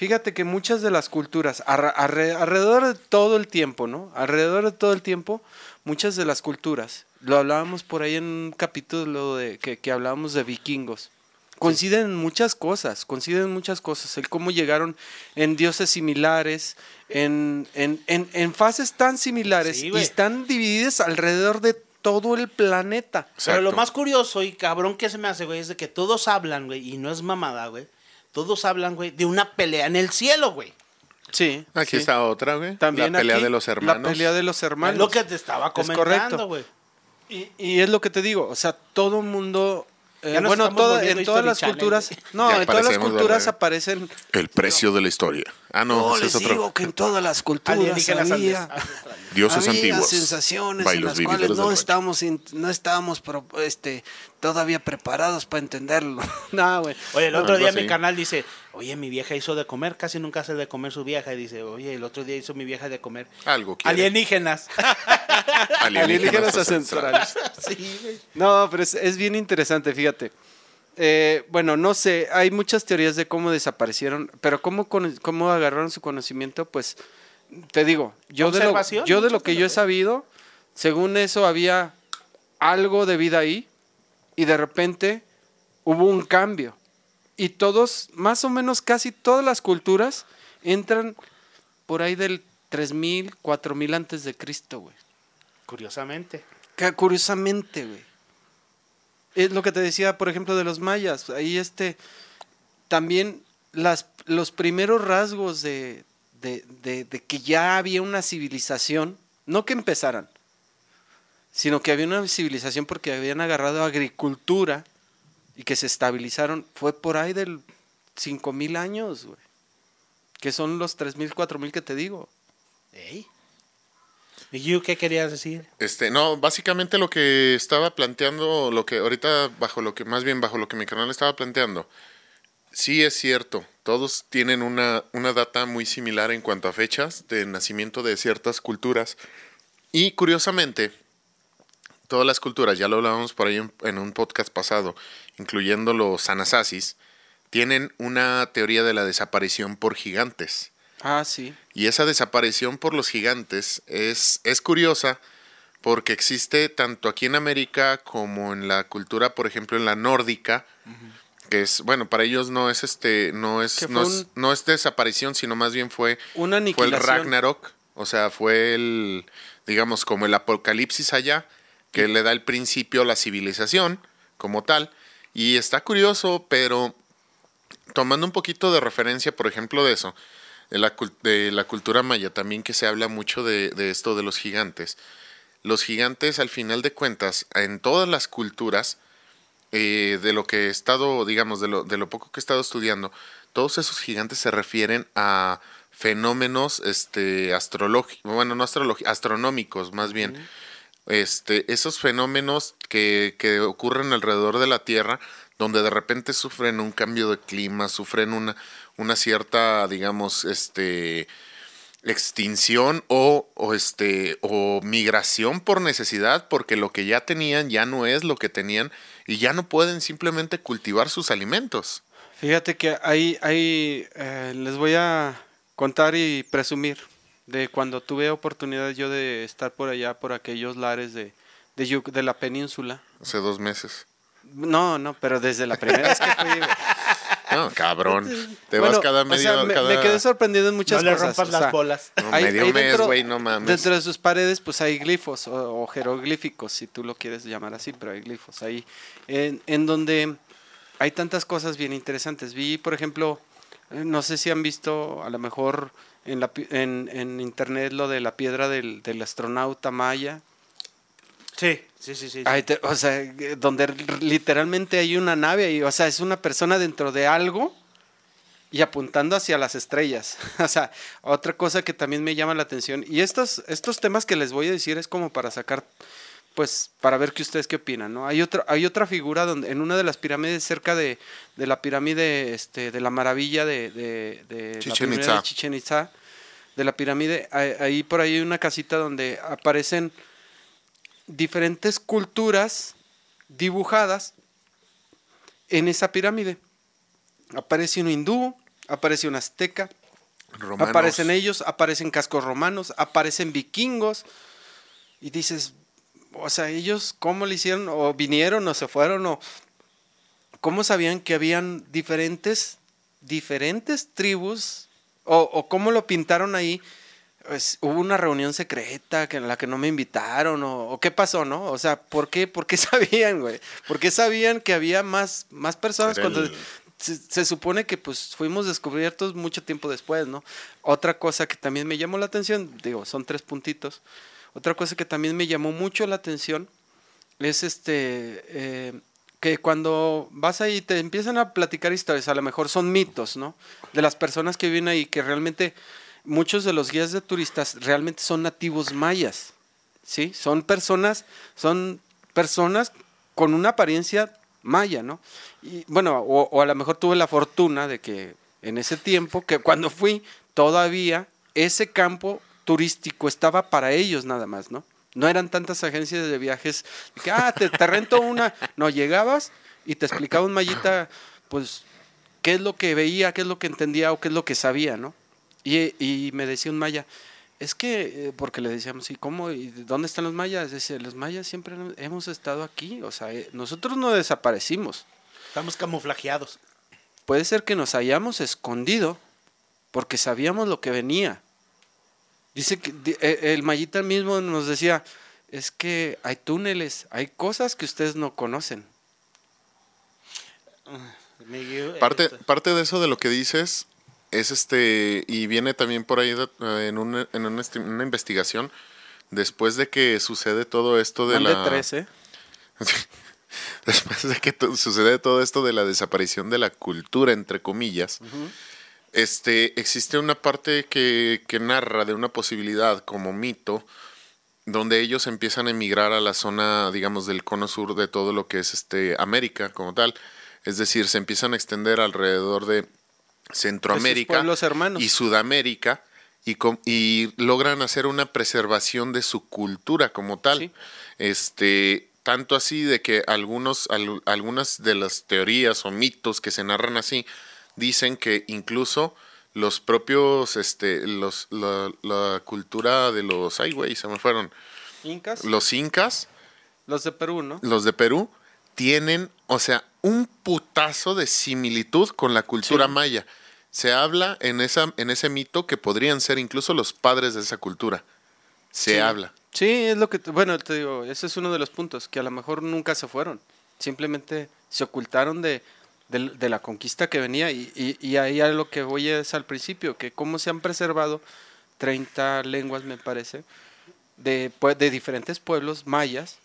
[SPEAKER 2] Fíjate que muchas de las culturas, alrededor de todo el tiempo, ¿no? Alrededor de todo el tiempo, muchas de las culturas, lo hablábamos por ahí en un capítulo de, que, que hablábamos de vikingos, coinciden en muchas cosas, coinciden en muchas cosas, el cómo llegaron en dioses similares, en, en, en, en fases tan similares
[SPEAKER 1] Sí,
[SPEAKER 2] y están divididas alrededor de todo el planeta.
[SPEAKER 1] Pero lo más curioso y cabrón que se me hace, güey, es de que todos hablan, güey, y no es mamada, güey. Todos hablan, güey, de una pelea en el cielo, güey.
[SPEAKER 2] Sí.
[SPEAKER 3] Aquí
[SPEAKER 2] sí.
[SPEAKER 3] está otra, güey.
[SPEAKER 2] También
[SPEAKER 3] la pelea
[SPEAKER 2] aquí,
[SPEAKER 3] de los hermanos.
[SPEAKER 2] La pelea de los hermanos.
[SPEAKER 1] Es lo que te estaba
[SPEAKER 2] Es
[SPEAKER 1] comentando,
[SPEAKER 2] correcto.
[SPEAKER 1] güey.
[SPEAKER 2] Y, y es lo que te digo, o sea, todo mundo... eh, bueno, toda- en todas las
[SPEAKER 1] Channel,
[SPEAKER 2] culturas... No,
[SPEAKER 3] Ya
[SPEAKER 2] en todas las culturas
[SPEAKER 3] verdad.
[SPEAKER 2] aparecen...
[SPEAKER 3] El precio de la historia. Ah, no,
[SPEAKER 2] No,
[SPEAKER 3] ese
[SPEAKER 2] les
[SPEAKER 3] es otro.
[SPEAKER 2] digo que en todas las culturas había.
[SPEAKER 3] Dioses
[SPEAKER 2] había
[SPEAKER 3] antiguos.
[SPEAKER 2] sensaciones en las
[SPEAKER 3] vividores
[SPEAKER 2] cuales no estábamos, in- no estábamos pro- este, todavía preparados para entenderlo. no, güey.
[SPEAKER 1] Oye, el otro día mi canal dice, oye, mi vieja hizo de comer, casi nunca hace de comer su vieja. Y dice, oye, el otro día hizo mi vieja de comer.
[SPEAKER 3] Algo quiere.
[SPEAKER 1] Alienígenas.
[SPEAKER 2] Alienígenas ancestrales.
[SPEAKER 1] sí, güey.
[SPEAKER 2] No, pero es, es bien interesante, fíjate. Eh, bueno, no sé, hay muchas teorías de cómo desaparecieron, pero cómo, cómo agarraron su conocimiento, pues te digo, yo de lo, yo de lo que yo he sabido, según eso había algo de vida ahí y de repente hubo un cambio. Y todos, más o menos casi todas las culturas entran por ahí del 3000, 4000 antes de Cristo, güey.
[SPEAKER 1] Curiosamente.
[SPEAKER 2] Que curiosamente, güey. Es lo que te decía, por ejemplo, de los mayas. Ahí este, también las, los primeros rasgos de, de, de- de que ya había una civilización, no que empezaran, sino que había una civilización porque habían agarrado agricultura y que se estabilizaron, fue por ahí del 5000 años, güey. Que son los 3000, 4000 que te digo.
[SPEAKER 1] Ey. ¿Y you qué querías decir?
[SPEAKER 3] Este, no, básicamente lo que estaba planteando, lo que ahorita bajo lo que, más bien bajo lo que mi canal estaba planteando, sí es cierto, todos tienen una, una data muy similar en cuanto a fechas de nacimiento de ciertas culturas. Y curiosamente, todas las culturas, ya lo hablábamos por ahí en, en un podcast pasado, incluyendo los Anasasis, tienen una teoría de la desaparición por gigantes.
[SPEAKER 2] Ah, sí.
[SPEAKER 3] Y esa desaparición por los gigantes es, es curiosa porque existe tanto aquí en América como en la cultura, por ejemplo, en la nórdica, que es, bueno, para ellos no es este, no es, no, es
[SPEAKER 2] un-
[SPEAKER 3] no es desaparición, sino más bien fue,
[SPEAKER 2] Una
[SPEAKER 3] fue el. Ragnarok, o sea, fue el, digamos, como el apocalipsis allá, que le da el principio a la civilización como tal. Y está curioso, pero tomando un poquito de referencia, por ejemplo, de eso, de la, cul- de la cultura maya, también que se habla mucho de, de esto de los gigantes. Los gigantes, al final de cuentas, en todas las culturas, eh, de lo que he estado, digamos, de lo, de lo poco que he estado estudiando, todos esos gigantes se refieren a fenómenos este, astrológicos, bueno, no astrológicos, astronómicos más bien. Este, esos fenómenos que, que ocurren alrededor de la Tierra, donde de repente sufren un cambio de clima, sufren una, una cierta, digamos, este, extinción o, o, este o migración por necesidad porque lo que ya tenían ya no es lo que tenían y ya no pueden simplemente cultivar sus alimentos.
[SPEAKER 2] Fíjate que ahí, ahí eh, les voy a contar y presumir de cuando tuve oportunidad yo de estar por allá, por aquellos lares de, de, Yuc- de la península.
[SPEAKER 3] Hace dos meses.
[SPEAKER 2] No, no, pero desde la primera vez que fui.
[SPEAKER 3] No, cabrón. Te
[SPEAKER 2] Bueno,
[SPEAKER 3] vas cada
[SPEAKER 2] o
[SPEAKER 3] medio
[SPEAKER 2] sea, me,
[SPEAKER 3] cada-
[SPEAKER 2] me quedé sorprendido en muchas
[SPEAKER 1] no le
[SPEAKER 2] cosas.
[SPEAKER 1] rompas
[SPEAKER 2] o
[SPEAKER 1] las bolas.
[SPEAKER 3] No, medio mes, güey, no mames.
[SPEAKER 2] Dentro de sus paredes, pues hay glifos o, o jeroglíficos, si tú lo quieres llamar así, pero hay glifos ahí. En, en donde hay tantas cosas bien interesantes. Vi, por ejemplo, eh, no sé si han visto a lo mejor en, la, pi- en, en internet lo de la piedra del, del astronauta maya.
[SPEAKER 1] Sí, sí, sí, sí.
[SPEAKER 2] Ahí te- o sea, eh, donde literalmente hay una nave ahí, o sea, es una persona dentro de algo y apuntando hacia las estrellas. o sea, otra cosa que también me llama la atención y estos estos temas que les voy a decir es como para sacar pues para ver que ustedes qué opinan, ¿no? Hay otra hay otra figura donde en una de las pirámides cerca de, de la pirámide este de la maravilla de, de, de la
[SPEAKER 3] Chichén
[SPEAKER 2] pirámide
[SPEAKER 3] Itzá.
[SPEAKER 2] de Chichén Itzá, de la pirámide, ahí por ahí hay una casita donde aparecen diferentes culturas dibujadas en esa pirámide. Aparece un hindú, aparece un azteca,
[SPEAKER 3] Romanos.
[SPEAKER 2] aparecen ellos, aparecen cascos romanos, aparecen vikingos. Y dices, o sea, ellos cómo le hicieron, o vinieron, o se fueron, o cómo sabían que habían diferentes, diferentes tribus, o, o cómo lo pintaron ahí. Pues, hubo una reunión secreta que en la que no me invitaron, o, o qué pasó, ¿no? O sea, ¿por qué, por qué sabían, güey? ¿Por qué sabían que había más, más personas
[SPEAKER 3] Era
[SPEAKER 2] cuando
[SPEAKER 3] el-
[SPEAKER 2] se, se supone que pues fuimos descubiertos mucho tiempo después, ¿no? Otra cosa que también me llamó la atención, digo, son tres puntitos. Otra cosa que también me llamó mucho la atención es este eh, que cuando vas ahí te empiezan a platicar historias, a lo mejor son mitos, ¿no? De las personas que viven ahí, que realmente muchos de los guías de turistas realmente son nativos mayas, ¿sí? Son personas, son personas con una apariencia maya, ¿no? Y bueno, o, a lo mejor tuve la fortuna de que en ese tiempo, que cuando fui, todavía ese campo turístico estaba para ellos nada más, ¿no? No eran tantas agencias de viajes que, ah, te, te rento una. No, llegabas y te explicaba un mallita, pues, qué es lo que veía, qué es lo que entendía o qué es lo que sabía, ¿no? Y, y me decía un maya, es que, eh, porque le decíamos, ¿y cómo? ¿Y dónde están los mayas? Dice, los mayas siempre hemos estado aquí, o sea, eh, nosotros no desaparecimos.
[SPEAKER 1] Estamos camuflajeados.
[SPEAKER 2] Puede ser que nos hayamos escondido porque sabíamos lo que venía. Dice que di- eh, el mayita mismo nos decía, es que hay túneles, hay cosas que ustedes no conocen.
[SPEAKER 1] Miguel,
[SPEAKER 3] Parte, parte de eso de lo que dices es este, y viene también por ahí eh, en, una, en una, esti- una investigación, después de que sucede todo esto de la...
[SPEAKER 2] tres, ¿eh?
[SPEAKER 3] después de que sucede todo esto de la desaparición de la cultura, entre comillas, este, existe una parte que, que narra de una posibilidad como mito, donde ellos empiezan a emigrar a la zona, digamos, del cono sur de todo lo que es este América como tal. Es decir, se empiezan a extender alrededor de Centroamérica
[SPEAKER 2] hermanos.
[SPEAKER 3] y Sudamérica y, logran hacer una preservación de su cultura como tal.
[SPEAKER 2] Sí.
[SPEAKER 3] Este, tanto así de que algunos, al- algunas de las teorías o mitos que se narran así dicen que incluso los propios, este, los, la, la cultura de los, ay güey, se me fueron,
[SPEAKER 2] Incas,
[SPEAKER 3] los incas,
[SPEAKER 2] los de Perú, ¿no?
[SPEAKER 3] los de Perú, tienen, o sea, un putazo de similitud con la cultura
[SPEAKER 2] Sí.
[SPEAKER 3] maya. Se habla en, esa, en ese mito que podrían ser incluso los padres de esa cultura. Se
[SPEAKER 2] Sí.
[SPEAKER 3] habla.
[SPEAKER 2] Sí, es lo que, bueno, te digo, ese es uno de los puntos, que a lo mejor nunca se fueron, simplemente se ocultaron de, de, de la conquista que venía. Y, y, y ahí a lo que voy es al principio, que cómo se han preservado 30 lenguas, me parece, de, de diferentes pueblos mayas.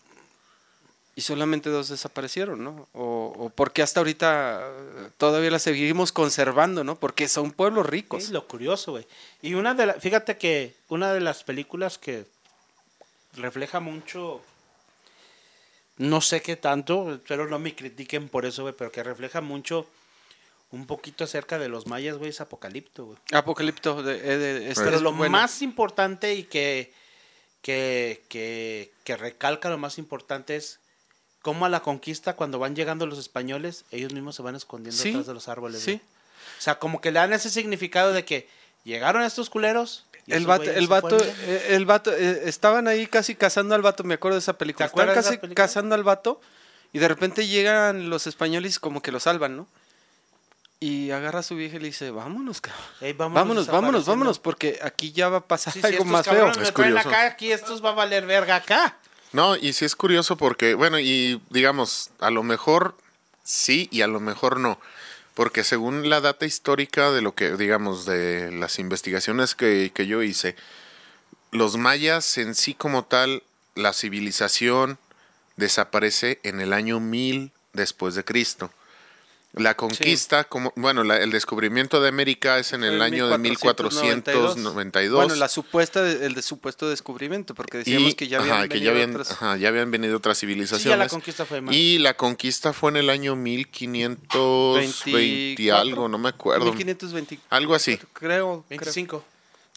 [SPEAKER 2] Y solamente dos desaparecieron, ¿no? O, o porque hasta ahorita eh, todavía las seguimos conservando, ¿no? Porque son pueblos ricos.
[SPEAKER 1] Es lo curioso, güey. Y una de las, fíjate que una de las películas que refleja mucho, no sé qué tanto, espero no me critiquen por eso, güey, pero que refleja mucho un poquito acerca de los mayas, güey, es Apocalipto, güey.
[SPEAKER 2] Apocalipto de, eh, de- este
[SPEAKER 1] Pero
[SPEAKER 2] es
[SPEAKER 1] lo
[SPEAKER 2] bueno.
[SPEAKER 1] más importante y que, que, que, que recalca lo más importante es cómo a la conquista, cuando van llegando los españoles, ellos mismos se van escondiendo
[SPEAKER 2] Sí,
[SPEAKER 1] detrás de los árboles.
[SPEAKER 2] sí.
[SPEAKER 1] güey. O sea, como que le dan ese significado de que llegaron estos culeros. y
[SPEAKER 2] El vato, el
[SPEAKER 1] se
[SPEAKER 2] vato, eh, el vato, eh, estaban ahí casi cazando al vato, me acuerdo de esa película.
[SPEAKER 1] ¿Te acuerdas
[SPEAKER 2] Estaban casi
[SPEAKER 1] película?
[SPEAKER 2] cazando al vato y de repente llegan los españoles y como que lo salvan, ¿no? Y agarra a su vieja y le dice, vámonos, cabrón.
[SPEAKER 1] Ey, vámonos
[SPEAKER 2] Vámonos, vámonos, porque aquí ya va a pasar
[SPEAKER 1] Sí, sí,
[SPEAKER 2] algo
[SPEAKER 1] estos
[SPEAKER 2] más feo.
[SPEAKER 1] me
[SPEAKER 3] Es
[SPEAKER 1] traen
[SPEAKER 3] curioso.
[SPEAKER 1] acá, aquí estos va a valer verga acá.
[SPEAKER 3] No, y sí es curioso porque, bueno, y digamos, a lo mejor sí y a lo mejor no. Porque según la data histórica de lo que, digamos, de las investigaciones que, que yo hice, los mayas en sí como tal, la civilización desaparece en el año 1000 después de Cristo. La conquista, como bueno, la- el descubrimiento de América es en
[SPEAKER 2] Fue
[SPEAKER 3] el año de 1492.
[SPEAKER 2] Bueno, la supuesta, el de supuesto descubrimiento, porque decíamos que ya habían,
[SPEAKER 3] ajá, que ya
[SPEAKER 2] venido
[SPEAKER 3] habían,
[SPEAKER 2] otras-
[SPEAKER 3] ajá, ya habían venido otras
[SPEAKER 1] Sí,
[SPEAKER 3] civilizaciones.
[SPEAKER 1] ya la conquista fue más.
[SPEAKER 3] Y la conquista fue en el año 1520 y
[SPEAKER 2] 24,
[SPEAKER 3] algo, no me acuerdo.
[SPEAKER 2] 1520,
[SPEAKER 3] Algo así.
[SPEAKER 2] creo. creo.
[SPEAKER 1] 25.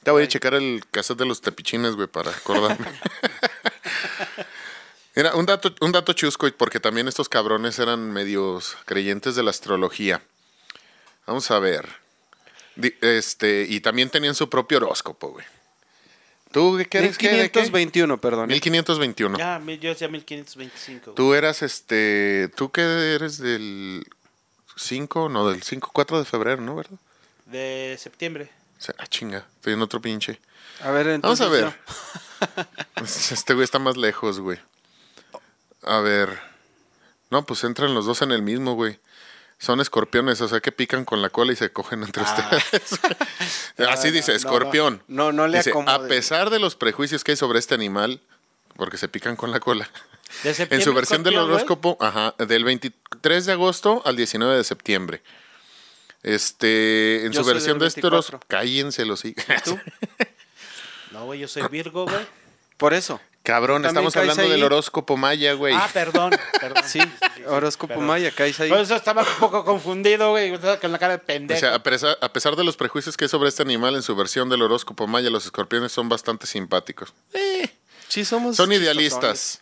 [SPEAKER 3] Te voy a checar el cassette de los tepichines, güey, para acordarme. Mira, un dato, un dato chusco, y porque también estos cabrones eran medios creyentes de la astrología. Vamos a ver. Este, y también tenían su propio horóscopo, güey. ¿Tú qué eres? ¿Qué, de qué?
[SPEAKER 2] 1521, perdón.
[SPEAKER 3] 1521.
[SPEAKER 1] Ya, mi- yo decía 1525. güey.
[SPEAKER 3] Tú eras este. ¿Tú qué eres del 5? No, del 5, 4 de febrero, ¿no? ¿Verdad?
[SPEAKER 1] De septiembre.
[SPEAKER 3] O sea, ah, chinga, estoy en otro pinche.
[SPEAKER 2] A ver,
[SPEAKER 3] Vamos
[SPEAKER 2] entonces.
[SPEAKER 3] a ver.
[SPEAKER 2] no.
[SPEAKER 3] Este güey está más lejos, güey. A ver. No, pues entran los dos en el mismo, güey. Son escorpiones, o sea que pican con la cola y se cogen entre ustedes. Así dice,
[SPEAKER 2] no,
[SPEAKER 3] escorpión.
[SPEAKER 2] no, no, le
[SPEAKER 3] Dice,
[SPEAKER 2] acomode.
[SPEAKER 3] a pesar de los prejuicios que hay sobre este animal, porque se pican con la cola, en su versión del horóscopo, ajá, del 23 de agosto al 19 de septiembre. Este, en
[SPEAKER 2] Yo
[SPEAKER 3] su versión de
[SPEAKER 2] 24.
[SPEAKER 3] cállense los hijos.
[SPEAKER 2] ¿Tú?
[SPEAKER 1] No, güey, yo soy Virgo, güey.
[SPEAKER 2] Por eso.
[SPEAKER 3] Cabrón,
[SPEAKER 2] También
[SPEAKER 3] estamos hablando
[SPEAKER 2] ahí.
[SPEAKER 3] del horóscopo maya, güey.
[SPEAKER 1] Ah, perdón, perdón.
[SPEAKER 2] Sí, horóscopo
[SPEAKER 1] Perdón.
[SPEAKER 2] maya, caes ahí.
[SPEAKER 1] Por eso estaba un poco confundido, güey. Con la cara de
[SPEAKER 3] O
[SPEAKER 1] pendejo.
[SPEAKER 3] sea, a pesar, a pesar de los prejuicios que hay sobre este animal, en su versión del horóscopo maya, los escorpiones son bastante simpáticos.
[SPEAKER 2] sí, somos.
[SPEAKER 3] Son idealistas,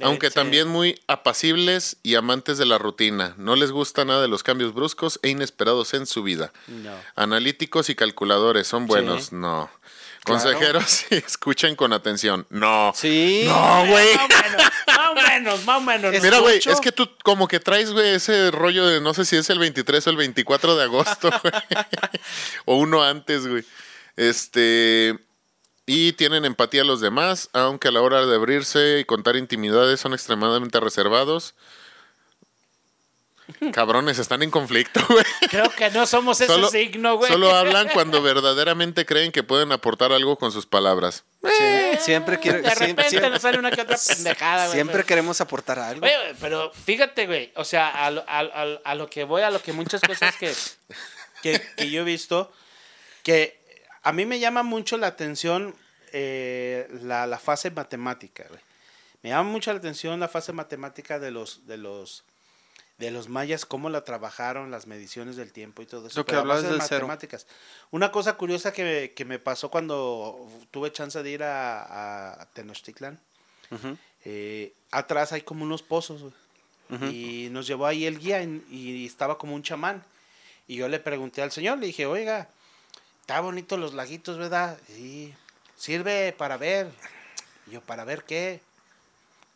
[SPEAKER 3] aunque
[SPEAKER 1] sí.
[SPEAKER 3] también muy apacibles y amantes de la rutina. No les gusta nada de los cambios bruscos e inesperados en su vida.
[SPEAKER 1] No.
[SPEAKER 3] Analíticos y calculadores, ¿son buenos? No. Consejeros, sí, escuchen con atención. No.
[SPEAKER 2] Sí.
[SPEAKER 3] No, güey.
[SPEAKER 1] Más o menos, más o menos, más o menos.
[SPEAKER 2] Es-
[SPEAKER 3] Mira, güey, es que tú como que traes, güey, ese rollo de no sé si es el 23 o el 24 de agosto, güey. o uno antes, güey. Este. Y tienen empatía a los demás, aunque a la hora de abrirse y contar intimidades son extremadamente reservados. Cabrones, están en conflicto, güey.
[SPEAKER 1] Creo que no somos ese
[SPEAKER 3] Solo,
[SPEAKER 1] signo, güey.
[SPEAKER 3] solo hablan cuando verdaderamente creen que pueden aportar algo con sus palabras.
[SPEAKER 2] Sí, siempre quiero.
[SPEAKER 1] De repente
[SPEAKER 2] siempre-
[SPEAKER 1] nos sale una que otra pendejada, güey.
[SPEAKER 2] siempre queremos aportar algo.
[SPEAKER 1] Pero fíjate, güey, o sea, a lo, a- a- a lo que voy, a lo que muchas cosas que, que, que yo he visto, que a mí me llama mucho la atención eh, la, la fase matemática, güey. Me llama mucho la atención la fase matemática de los, de los, de los mayas, cómo la trabajaron, las mediciones del tiempo y todo eso.
[SPEAKER 2] Lo que hablabas
[SPEAKER 1] de
[SPEAKER 2] cero.
[SPEAKER 1] matemáticas. Una cosa curiosa que, que me pasó cuando tuve chance de ir a, a Tenochtitlan,
[SPEAKER 2] Ujú.
[SPEAKER 1] eh, atrás hay como unos pozos. Y nos llevó ahí el guía en- y estaba como un chamán. Y yo le pregunté al señor, le dije, oiga, está bonito los laguitos, ¿verdad? Sí, sirve para ver. Y yo, ¿para ver qué?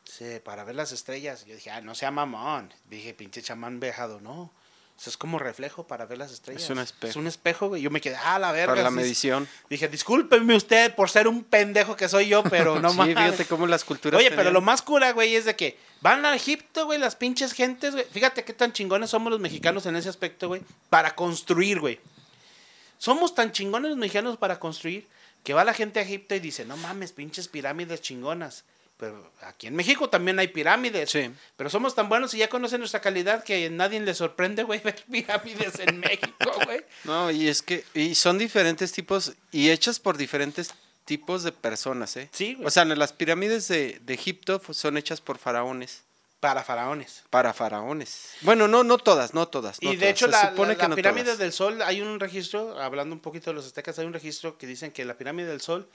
[SPEAKER 1] Sí, para ver las estrellas. Yo dije, ah, no sea mamón. Dije, pinche chamán vejado, no. sea, es como reflejo para ver las estrellas.
[SPEAKER 2] Es un espejo.
[SPEAKER 1] Es un espejo, güey. Yo me quedé, ah, la verga.
[SPEAKER 2] Para la
[SPEAKER 1] sí".
[SPEAKER 2] medición.
[SPEAKER 1] Dije, discúlpeme usted por ser un pendejo que soy yo, pero no
[SPEAKER 2] sí,
[SPEAKER 1] mames.
[SPEAKER 2] fíjate cómo las culturas.
[SPEAKER 1] Oye, pero lo más cura, güey, es de que van a Egipto, güey, las pinches gentes, güey. Fíjate qué tan chingones somos los mexicanos en ese aspecto, güey. Para construir, güey. Somos tan chingones los mexicanos para construir que va la gente a Egipto y dice, no mames, pinches pirámides chingonas. Pero aquí en México también hay pirámides.
[SPEAKER 2] Sí.
[SPEAKER 1] Pero somos tan buenos y ya conocen nuestra calidad que a nadie le sorprende, güey, ver pirámides en México, güey.
[SPEAKER 2] No, y es que y son diferentes tipos y hechas por diferentes tipos de personas, ¿eh?
[SPEAKER 1] Sí, güey.
[SPEAKER 2] O sea, las pirámides de, de Egipto son hechas por faraones.
[SPEAKER 1] Para faraones.
[SPEAKER 2] Para faraones. Bueno, no, no todas, no todas. no
[SPEAKER 1] Y de
[SPEAKER 2] todas.
[SPEAKER 1] hecho,
[SPEAKER 2] Se
[SPEAKER 1] la,
[SPEAKER 2] supone
[SPEAKER 1] la-
[SPEAKER 2] que
[SPEAKER 1] la
[SPEAKER 2] no
[SPEAKER 1] pirámide
[SPEAKER 2] todas.
[SPEAKER 1] del Sol, hay un registro, hablando un poquito de los aztecas, hay un registro que dicen que la pirámide del Sol,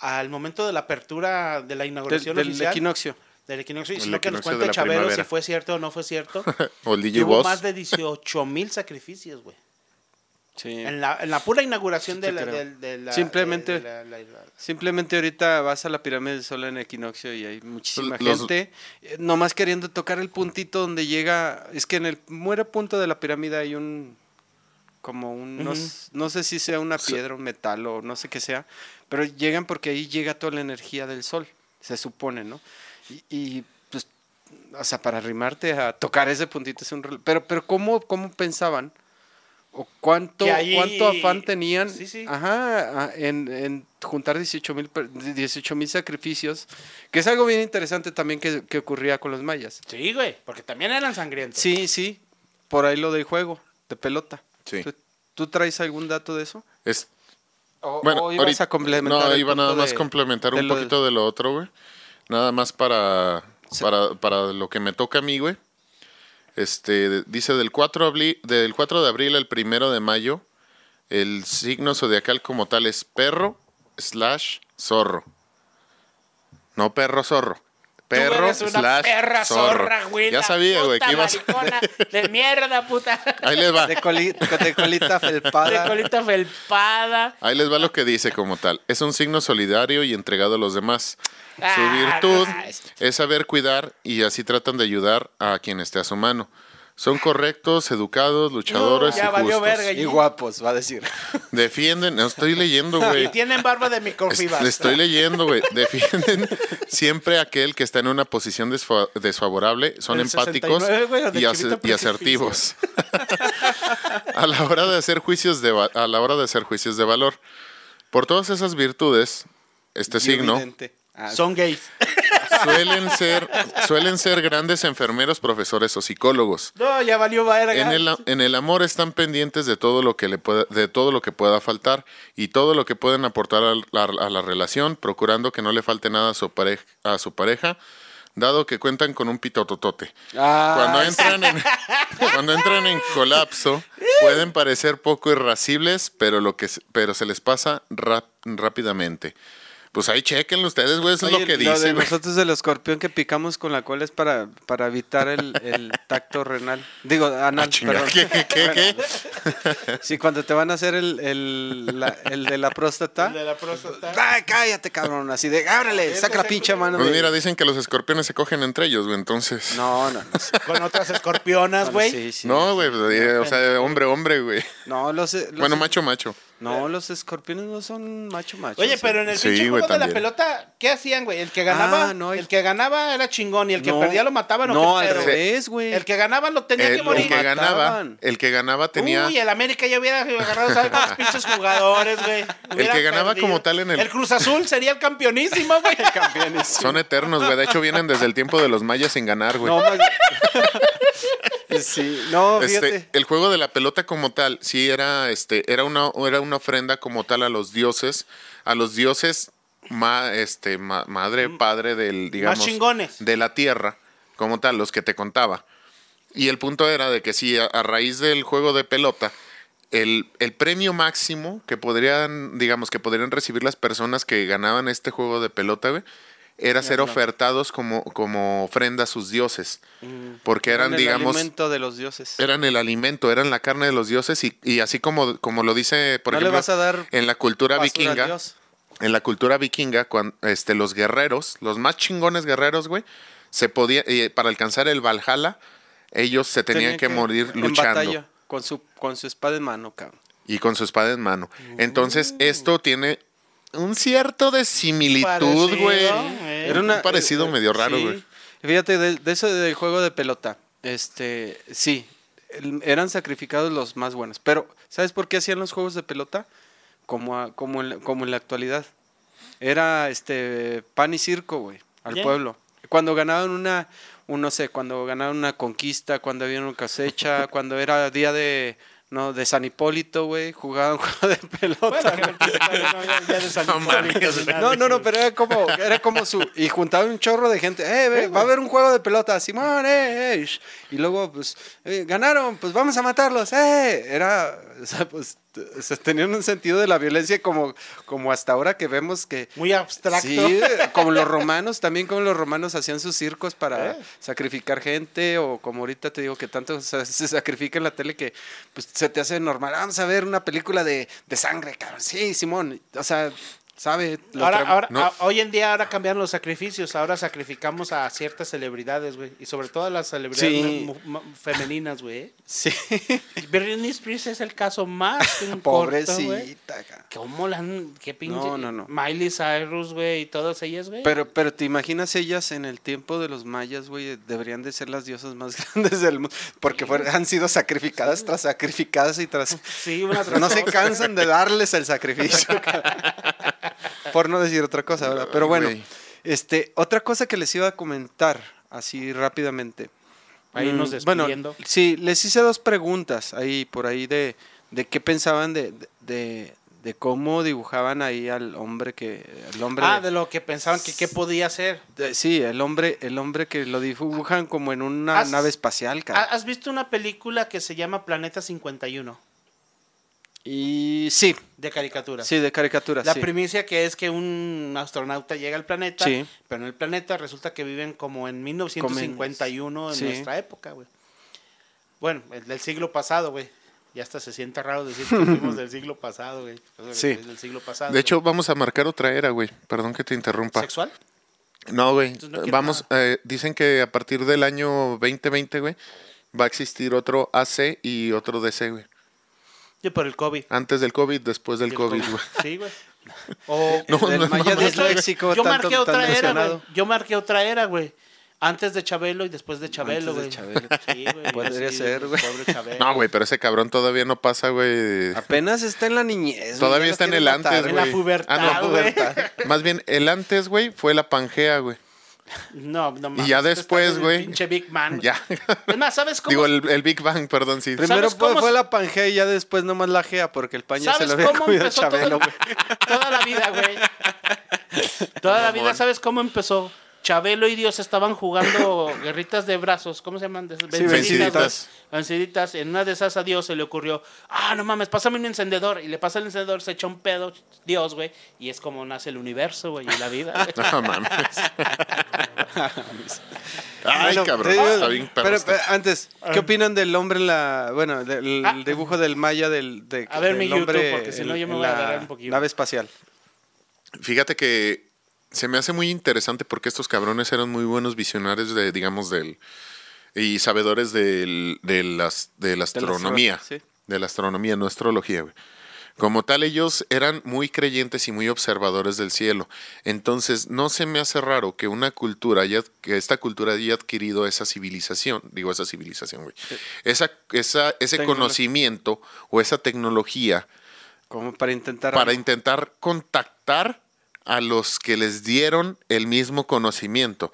[SPEAKER 1] al momento de la apertura de la inauguración
[SPEAKER 2] del
[SPEAKER 1] oficial,
[SPEAKER 2] equinoccio.
[SPEAKER 1] del equinoccio, y
[SPEAKER 3] El
[SPEAKER 1] si no que nos cuente Chavero si fue cierto o no fue cierto,
[SPEAKER 3] O el DJ
[SPEAKER 1] hubo
[SPEAKER 3] Boss.
[SPEAKER 1] más de 18 mil sacrificios, güey.
[SPEAKER 2] Sí.
[SPEAKER 1] En la, en la pura inauguración de la, de
[SPEAKER 2] Simplemente-
[SPEAKER 1] de la- la- la-
[SPEAKER 2] Simplemente ahorita vas a la pirámide del sol en equinoccio y hay muchísima
[SPEAKER 3] Los-
[SPEAKER 2] gente eh, nomás queriendo tocar el puntito donde llega. Es que en el muere punto de la pirámide hay un. Como un. no, no sé si sea una piedra, un metal o no sé qué sea. Pero llegan porque ahí llega toda la energía del sol. Se supone, ¿no? Y, y, pues. O sea, para arrimarte a tocar ese puntito es un. rel- Pero, pero ¿cómo, cómo pensaban? ¿O cuánto,
[SPEAKER 1] ahí-
[SPEAKER 2] cuánto afán tenían
[SPEAKER 1] Sí, sí.
[SPEAKER 2] Ajá, a- en, en juntar 18 mil sacrificios, que es algo bien interesante también que, que ocurría con los mayas.
[SPEAKER 1] Sí, güey, porque también eran sangrientos.
[SPEAKER 2] Sí, sí, por ahí lo del juego, de pelota.
[SPEAKER 3] Sí.
[SPEAKER 2] ¿Tú, tú traes algún dato de eso?
[SPEAKER 3] Es,
[SPEAKER 2] ¿O,
[SPEAKER 3] bueno,
[SPEAKER 2] o ibas
[SPEAKER 3] ahorita-
[SPEAKER 2] a complementar
[SPEAKER 3] No, iba nada más complementar
[SPEAKER 2] de
[SPEAKER 3] un
[SPEAKER 2] lo
[SPEAKER 3] poquito de lo otro, güey. Nada más para,
[SPEAKER 2] Sí.
[SPEAKER 3] para, para lo que me toca a mí, güey. Este, dice del 4, abri- del 4 de abril al 1 de mayo, el signo zodiacal como tal es perro slash zorro. No perro zorro. Perro
[SPEAKER 1] Tú eres una
[SPEAKER 3] slash
[SPEAKER 1] perra
[SPEAKER 3] zorro.
[SPEAKER 1] zorra, güey.
[SPEAKER 3] Ya sabía, güey, que ibas...
[SPEAKER 1] de mierda, puta.
[SPEAKER 3] Ahí les va.
[SPEAKER 2] De, coli- de colita felpada.
[SPEAKER 1] De colita felpada.
[SPEAKER 3] Ahí les va lo que dice como tal. Es un signo solidario y entregado a los demás. Su
[SPEAKER 1] Ah,
[SPEAKER 3] virtud
[SPEAKER 1] nice.
[SPEAKER 3] es saber cuidar y así tratan de ayudar a quien esté a su mano. Son correctos, educados, luchadores
[SPEAKER 1] ya
[SPEAKER 3] y
[SPEAKER 1] valió
[SPEAKER 3] justos.
[SPEAKER 1] verga.
[SPEAKER 2] Y guapos, va a decir.
[SPEAKER 3] Defienden, no estoy leyendo,
[SPEAKER 1] Y
[SPEAKER 3] güey.
[SPEAKER 1] tienen barba de
[SPEAKER 3] Es-
[SPEAKER 1] microfibras.
[SPEAKER 3] le estoy leyendo, güey. Defienden siempre aquel que está en una posición desfa- desfavorable. Son
[SPEAKER 1] El
[SPEAKER 3] empáticos
[SPEAKER 1] 69, güey, o de
[SPEAKER 3] y, y asertivos. a la hora de hacer juicios de a la hora de hacer juicios de valor. Por todas esas virtudes, este
[SPEAKER 2] Y
[SPEAKER 3] signo
[SPEAKER 2] evidente. Ah,
[SPEAKER 1] Son gays.
[SPEAKER 3] suelen ser suelen ser grandes enfermeros, profesores o psicólogos.
[SPEAKER 1] No, ya valió verga.
[SPEAKER 3] En el, en el amor están pendientes de todo lo que le pueda, de todo lo que pueda faltar y todo lo que pueden aportar a la, a la relación, procurando que no le falte nada a su pareja, a su pareja dado que cuentan con un pitototote.
[SPEAKER 2] Ah,
[SPEAKER 3] Cuando entran en, cuando entran en colapso, pueden parecer poco irascibles, pero lo que pero se les pasa rap- rápidamente. Pues ahí chequenlo ustedes, güey, eso es lo que
[SPEAKER 2] de
[SPEAKER 3] dicen. güey.
[SPEAKER 2] nosotros del escorpión que picamos con la cola es para, para evitar el, el tacto renal. Digo, anal,
[SPEAKER 3] Ah,
[SPEAKER 2] perdón.
[SPEAKER 3] ¿Qué, qué, qué, qué?
[SPEAKER 2] Sí, cuando te van a hacer el, el, la- el de la próstata.
[SPEAKER 1] El de la próstata.
[SPEAKER 2] ¡Ay, cállate, cabrón! Así de, ábrele, saca la pinche mano.
[SPEAKER 3] Pues
[SPEAKER 2] de-
[SPEAKER 3] mira, dicen que los escorpiones se cogen entre ellos, güey, entonces.
[SPEAKER 2] No, no, no.
[SPEAKER 1] Con otras escorpionas, güey.
[SPEAKER 2] Sí, sí.
[SPEAKER 3] No, güey, eh, o sea, hombre, hombre, güey.
[SPEAKER 2] No, los, los-
[SPEAKER 3] Bueno, macho, macho.
[SPEAKER 2] No, los escorpiones no son macho macho.
[SPEAKER 1] Oye,
[SPEAKER 2] sí.
[SPEAKER 1] pero en el
[SPEAKER 3] Sí,
[SPEAKER 1] pinche
[SPEAKER 3] güey,
[SPEAKER 1] juego de la
[SPEAKER 3] también.
[SPEAKER 1] pelota, ¿qué hacían, güey? El que ganaba,
[SPEAKER 2] Ah, no, el-
[SPEAKER 1] el que ganaba era chingón y el que
[SPEAKER 2] No.
[SPEAKER 1] perdía lo mataban o
[SPEAKER 2] No,
[SPEAKER 1] qué
[SPEAKER 2] al
[SPEAKER 1] pedo?
[SPEAKER 2] revés, güey.
[SPEAKER 1] El que ganaba lo tenía
[SPEAKER 3] El,
[SPEAKER 1] que
[SPEAKER 3] el
[SPEAKER 1] morir.
[SPEAKER 3] que ganaba,
[SPEAKER 2] mataban.
[SPEAKER 3] el que ganaba tenía.
[SPEAKER 1] Uy, el América ya hubiera agarrado ¿sabes cuántos pinches jugadores, güey? Hubiera
[SPEAKER 3] que ganaba
[SPEAKER 1] perdido.
[SPEAKER 3] como tal en el-
[SPEAKER 1] El Cruz Azul sería el campeonísimo, güey.
[SPEAKER 2] campeones.
[SPEAKER 3] Son eternos, güey. De hecho, vienen desde el tiempo de los mayas sin ganar, güey.
[SPEAKER 2] No, más... sí, no, fíjate.
[SPEAKER 3] Este, el juego de la pelota como tal, sí era, este, era una, era una ofrenda como tal a los dioses, a los dioses, ma- este, ma- madre, padre del, digamos,
[SPEAKER 1] chingones.
[SPEAKER 3] de la tierra, como tal, los que te contaba. Y el punto era de que sí, a, a raíz del juego de pelota, el, el premio máximo que podrían, digamos, que podrían recibir las personas que ganaban este juego de pelota, güey, era ser ofertados como, como ofrenda a sus dioses. Porque eran,
[SPEAKER 2] el
[SPEAKER 3] digamos,
[SPEAKER 2] alimento de los dioses.
[SPEAKER 3] eran el alimento, eran la carne de los dioses y, y así como, como lo dice, por
[SPEAKER 2] no le
[SPEAKER 3] ejemplo,
[SPEAKER 2] vas a dar
[SPEAKER 3] en la cultura
[SPEAKER 2] a
[SPEAKER 3] vikinga,
[SPEAKER 2] Dios.
[SPEAKER 3] en la cultura vikinga, cuando, este, los guerreros, los más chingones guerreros, güey, se podía, eh, para alcanzar el Valhalla, ellos se tenían que, morir
[SPEAKER 2] en
[SPEAKER 3] luchando.
[SPEAKER 2] batalla, con su, con su espada en mano, cabrón.
[SPEAKER 3] y con su espada en mano. Entonces, esto tiene un cierto de similitud, güey.
[SPEAKER 1] Eh.
[SPEAKER 3] Era un parecido
[SPEAKER 2] eh,
[SPEAKER 3] medio raro,
[SPEAKER 2] sí.
[SPEAKER 3] güey.
[SPEAKER 2] Fíjate, de, de eso del juego de pelota, este, sí, el- eran sacrificados los más buenos. Pero, ¿sabes por qué hacían los juegos de pelota? Como, a- como, en, la- como en la actualidad. Era este pan y circo, güey, al pueblo. Cuando ganaban una, un, no sé, cuando ganaban una conquista, cuando había una cosecha, cuando era día de, no, de San Hipólito, güey, jugaban juego de pelota.
[SPEAKER 1] Bueno, no no, ya- ya de San
[SPEAKER 3] No
[SPEAKER 2] pero era como, era como su. Y juntaban un chorro de gente. Eh, ve, va a haber un juego de pelota, Simón, eh, eh. sh". Y luego, pues, eh, ganaron, pues vamos a matarlos, eh. Era, o sea, pues, o sea, tenían un sentido de la violencia como, como hasta ahora que vemos que.
[SPEAKER 1] Muy abstracto.
[SPEAKER 2] Sí, como los romanos, también como los romanos hacían sus circos para
[SPEAKER 1] Eh.
[SPEAKER 2] sacrificar gente, o como ahorita te digo que tanto se, se sacrifica en la tele que pues, se te hace normal. Vamos a ver una película de, de sangre, cabrón. Sí, Simón. O sea, sabe.
[SPEAKER 1] Ahora, ahora,
[SPEAKER 3] No.
[SPEAKER 1] a- hoy en día ahora cambiaron los sacrificios, ahora sacrificamos a ciertas celebridades, güey, y sobre todo a las celebridades
[SPEAKER 2] Sí.
[SPEAKER 1] femeninas, güey.
[SPEAKER 2] Sí.
[SPEAKER 1] Britney Spears es el caso más corto.
[SPEAKER 2] Pobrecita. ca-
[SPEAKER 1] ¿Cómo la han, qué pinche?
[SPEAKER 2] No, no, no.
[SPEAKER 1] Miley Cyrus, güey, y todas ellas, güey.
[SPEAKER 2] Pero, pero te imaginas ellas en el tiempo de los mayas, güey, deberían de ser las diosas más grandes del mundo, porque fueron- han sido sacrificadas tras sacrificadas y tras...
[SPEAKER 1] Sí, una tras
[SPEAKER 2] No se cansan de darles el sacrificio. Por no decir otra cosa, ¿verdad? Pero bueno, este, otra cosa que les iba a comentar, así rápidamente.
[SPEAKER 1] Ahí nos
[SPEAKER 2] Mm, Bueno,
[SPEAKER 1] despidiendo.
[SPEAKER 2] sí, les hice dos preguntas ahí, por ahí, de, de qué pensaban de, de, de cómo dibujaban ahí al hombre que... El hombre
[SPEAKER 1] ah,
[SPEAKER 2] de-
[SPEAKER 1] de lo que pensaban que qué podía ser.
[SPEAKER 2] de- sí, el hombre, el hombre que lo dibujan como en una
[SPEAKER 1] ¿Has-
[SPEAKER 2] nave espacial,
[SPEAKER 1] ¿Ha-
[SPEAKER 2] cara.
[SPEAKER 1] ¿Has visto una película que se llama Planeta 51
[SPEAKER 2] Y sí,
[SPEAKER 1] de caricatura?
[SPEAKER 2] sí, de caricatura,
[SPEAKER 1] La
[SPEAKER 2] sí.
[SPEAKER 1] primicia que es que un astronauta llega al planeta,
[SPEAKER 2] Sí.
[SPEAKER 1] pero en el planeta resulta que viven como en 1951 en
[SPEAKER 2] sí.
[SPEAKER 1] nuestra época, güey. Bueno, el del siglo pasado, güey. Ya hasta se siente raro decir que fuimos del siglo pasado, güey.
[SPEAKER 2] Sí.
[SPEAKER 1] Es del siglo pasado.
[SPEAKER 3] De hecho, vamos a marcar otra era, güey. Perdón que te interrumpa.
[SPEAKER 1] ¿Sexual?
[SPEAKER 3] No, güey.
[SPEAKER 1] No
[SPEAKER 3] Vamos, eh, dicen que a partir del año 2020, güey, va a existir otro AC y otro DC, güey.
[SPEAKER 1] Sí, por el COVID.
[SPEAKER 3] Antes del COVID, después del
[SPEAKER 1] El
[SPEAKER 3] COVID, güey.
[SPEAKER 1] Sí, güey. O,
[SPEAKER 3] No,
[SPEAKER 2] Del
[SPEAKER 3] no,
[SPEAKER 2] maya
[SPEAKER 3] no,
[SPEAKER 1] De hecho,
[SPEAKER 2] disléxico,
[SPEAKER 1] yo
[SPEAKER 2] tanto-
[SPEAKER 1] marqué
[SPEAKER 2] tan
[SPEAKER 1] otra era, güey. Yo marqué otra era, güey. Antes de Chabelo y después de Chabelo, güey.
[SPEAKER 2] de Chabelo.
[SPEAKER 1] Sí, güey.
[SPEAKER 2] Podría
[SPEAKER 1] sí,
[SPEAKER 2] ser, güey.
[SPEAKER 1] Pobre Chabelo.
[SPEAKER 3] No, güey, pero ese cabrón todavía no pasa, güey.
[SPEAKER 2] Apenas está en la niñez. güey,
[SPEAKER 3] Todavía está en el antes,
[SPEAKER 1] En la
[SPEAKER 3] güey.
[SPEAKER 1] pubertad,
[SPEAKER 3] Ah, no,
[SPEAKER 1] güey.
[SPEAKER 3] Más bien, el antes, güey, fue la Pangea, güey.
[SPEAKER 1] No, no mames.
[SPEAKER 3] ya después, güey,
[SPEAKER 1] Pinche Big Man.
[SPEAKER 3] Ya.
[SPEAKER 1] Es más, ¿sabes cómo?
[SPEAKER 3] Digo, el, el Big Bang, perdón, sí.
[SPEAKER 2] Primero
[SPEAKER 1] ¿Sabes
[SPEAKER 2] fue,
[SPEAKER 1] cómo
[SPEAKER 2] fue
[SPEAKER 1] se-
[SPEAKER 2] la Pangea y ya después nomás la Gea, porque el paño se
[SPEAKER 1] ¿Sabes
[SPEAKER 2] lo había
[SPEAKER 1] cómo
[SPEAKER 2] comido
[SPEAKER 1] empezó
[SPEAKER 2] Chabelo,
[SPEAKER 1] todo?
[SPEAKER 2] güey.
[SPEAKER 1] Toda la vida, güey. Toda la vida, ¿sabes cómo empezó? Chabelo y Dios estaban jugando guerritas de brazos, ¿cómo se llaman?
[SPEAKER 3] Venciditas.
[SPEAKER 1] güey. Venciditas. En una de esas a Dios se le ocurrió, ah, no mames, pásame un encendedor. Y le pasa el encendedor, se echa un pedo, Dios, güey. Y es como nace el universo, güey, y la vida.
[SPEAKER 3] No mames. Ay,
[SPEAKER 2] Bueno,
[SPEAKER 3] cabrón.
[SPEAKER 2] digo,
[SPEAKER 3] está bien
[SPEAKER 2] pero, pero antes, ¿qué opinan del hombre en la. Bueno, del
[SPEAKER 1] Ah.
[SPEAKER 2] dibujo del maya del. De,
[SPEAKER 1] A ver
[SPEAKER 2] del
[SPEAKER 1] mi
[SPEAKER 2] hombre
[SPEAKER 1] YouTube, porque si no yo me voy a
[SPEAKER 2] la
[SPEAKER 1] agarrar un poquito.
[SPEAKER 2] Nave espacial.
[SPEAKER 3] Fíjate que se me hace muy interesante porque estos cabrones eran muy buenos visionarios de, digamos, del. Y sabedores del, de, las, de la astronomía.
[SPEAKER 2] astro- sí.
[SPEAKER 3] De la astronomía, no astrología, güey. Como tal, ellos eran muy creyentes y muy observadores del cielo. Entonces, no se me hace raro que una cultura, haya, que esta cultura haya adquirido esa civilización, digo esa civilización, güey, esa, esa, ese conocimiento o esa tecnología
[SPEAKER 2] Como para intentar.
[SPEAKER 3] para intentar contactar a los que les dieron el mismo conocimiento.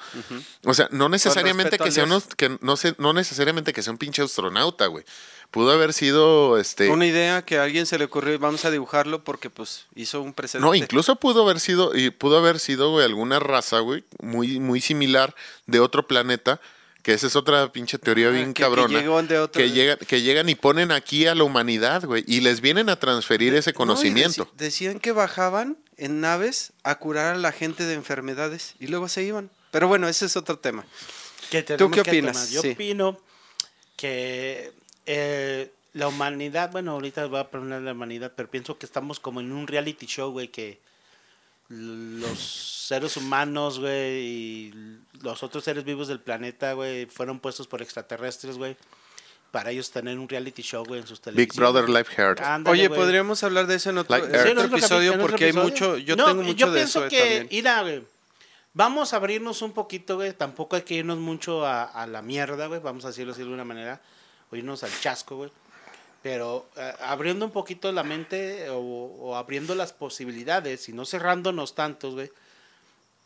[SPEAKER 3] O sea, no necesariamente que sea, unos- que no, sé, no necesariamente que sea un pinche astronauta, güey. Pudo haber sido este
[SPEAKER 2] Una idea que a alguien se le ocurrió y vamos a dibujarlo porque pues hizo un presente.
[SPEAKER 3] No, incluso pudo haber sido, y pudo haber sido, güey, alguna raza, güey, muy, muy similar de otro planeta, que esa es otra pinche teoría bien
[SPEAKER 2] que-
[SPEAKER 3] cabrona.
[SPEAKER 2] llegaron de otro-
[SPEAKER 3] que llegan, que llegan y ponen aquí a la humanidad, güey, y les vienen a transferir ese
[SPEAKER 2] No,
[SPEAKER 3] conocimiento.
[SPEAKER 2] decían que bajaban en naves a curar a la gente de enfermedades y luego se iban. Pero bueno, ese es otro tema.
[SPEAKER 1] que
[SPEAKER 2] ¿Tú qué
[SPEAKER 1] que
[SPEAKER 2] opinas?
[SPEAKER 1] Yo
[SPEAKER 2] Sí.
[SPEAKER 1] opino que eh, la humanidad, bueno, ahorita voy a poner la humanidad, pero pienso que estamos como en un reality show, güey, que los seres humanos, güey, y los otros seres vivos del planeta, güey, fueron puestos por extraterrestres, güey, para ellos tener un reality show, güey, en sus
[SPEAKER 3] Big
[SPEAKER 1] televisiones.
[SPEAKER 3] Brother Life Heart.
[SPEAKER 1] Ándale,
[SPEAKER 2] Oye,
[SPEAKER 1] güey.
[SPEAKER 2] podríamos hablar de eso en otro, en otro episodio
[SPEAKER 1] capi- en otro
[SPEAKER 2] porque hay mucho, yo
[SPEAKER 1] No,
[SPEAKER 2] tengo mucho
[SPEAKER 1] yo
[SPEAKER 2] de
[SPEAKER 1] pienso
[SPEAKER 2] eso
[SPEAKER 1] que,
[SPEAKER 2] también.
[SPEAKER 1] Mira, güey, vamos a abrirnos un poquito, güey. Tampoco hay que irnos mucho a, a la mierda, güey. Vamos a decirlo así de alguna manera. O irnos al chasco, güey. Pero eh, abriendo un poquito la mente o, o abriendo las posibilidades y no cerrándonos tantos, güey.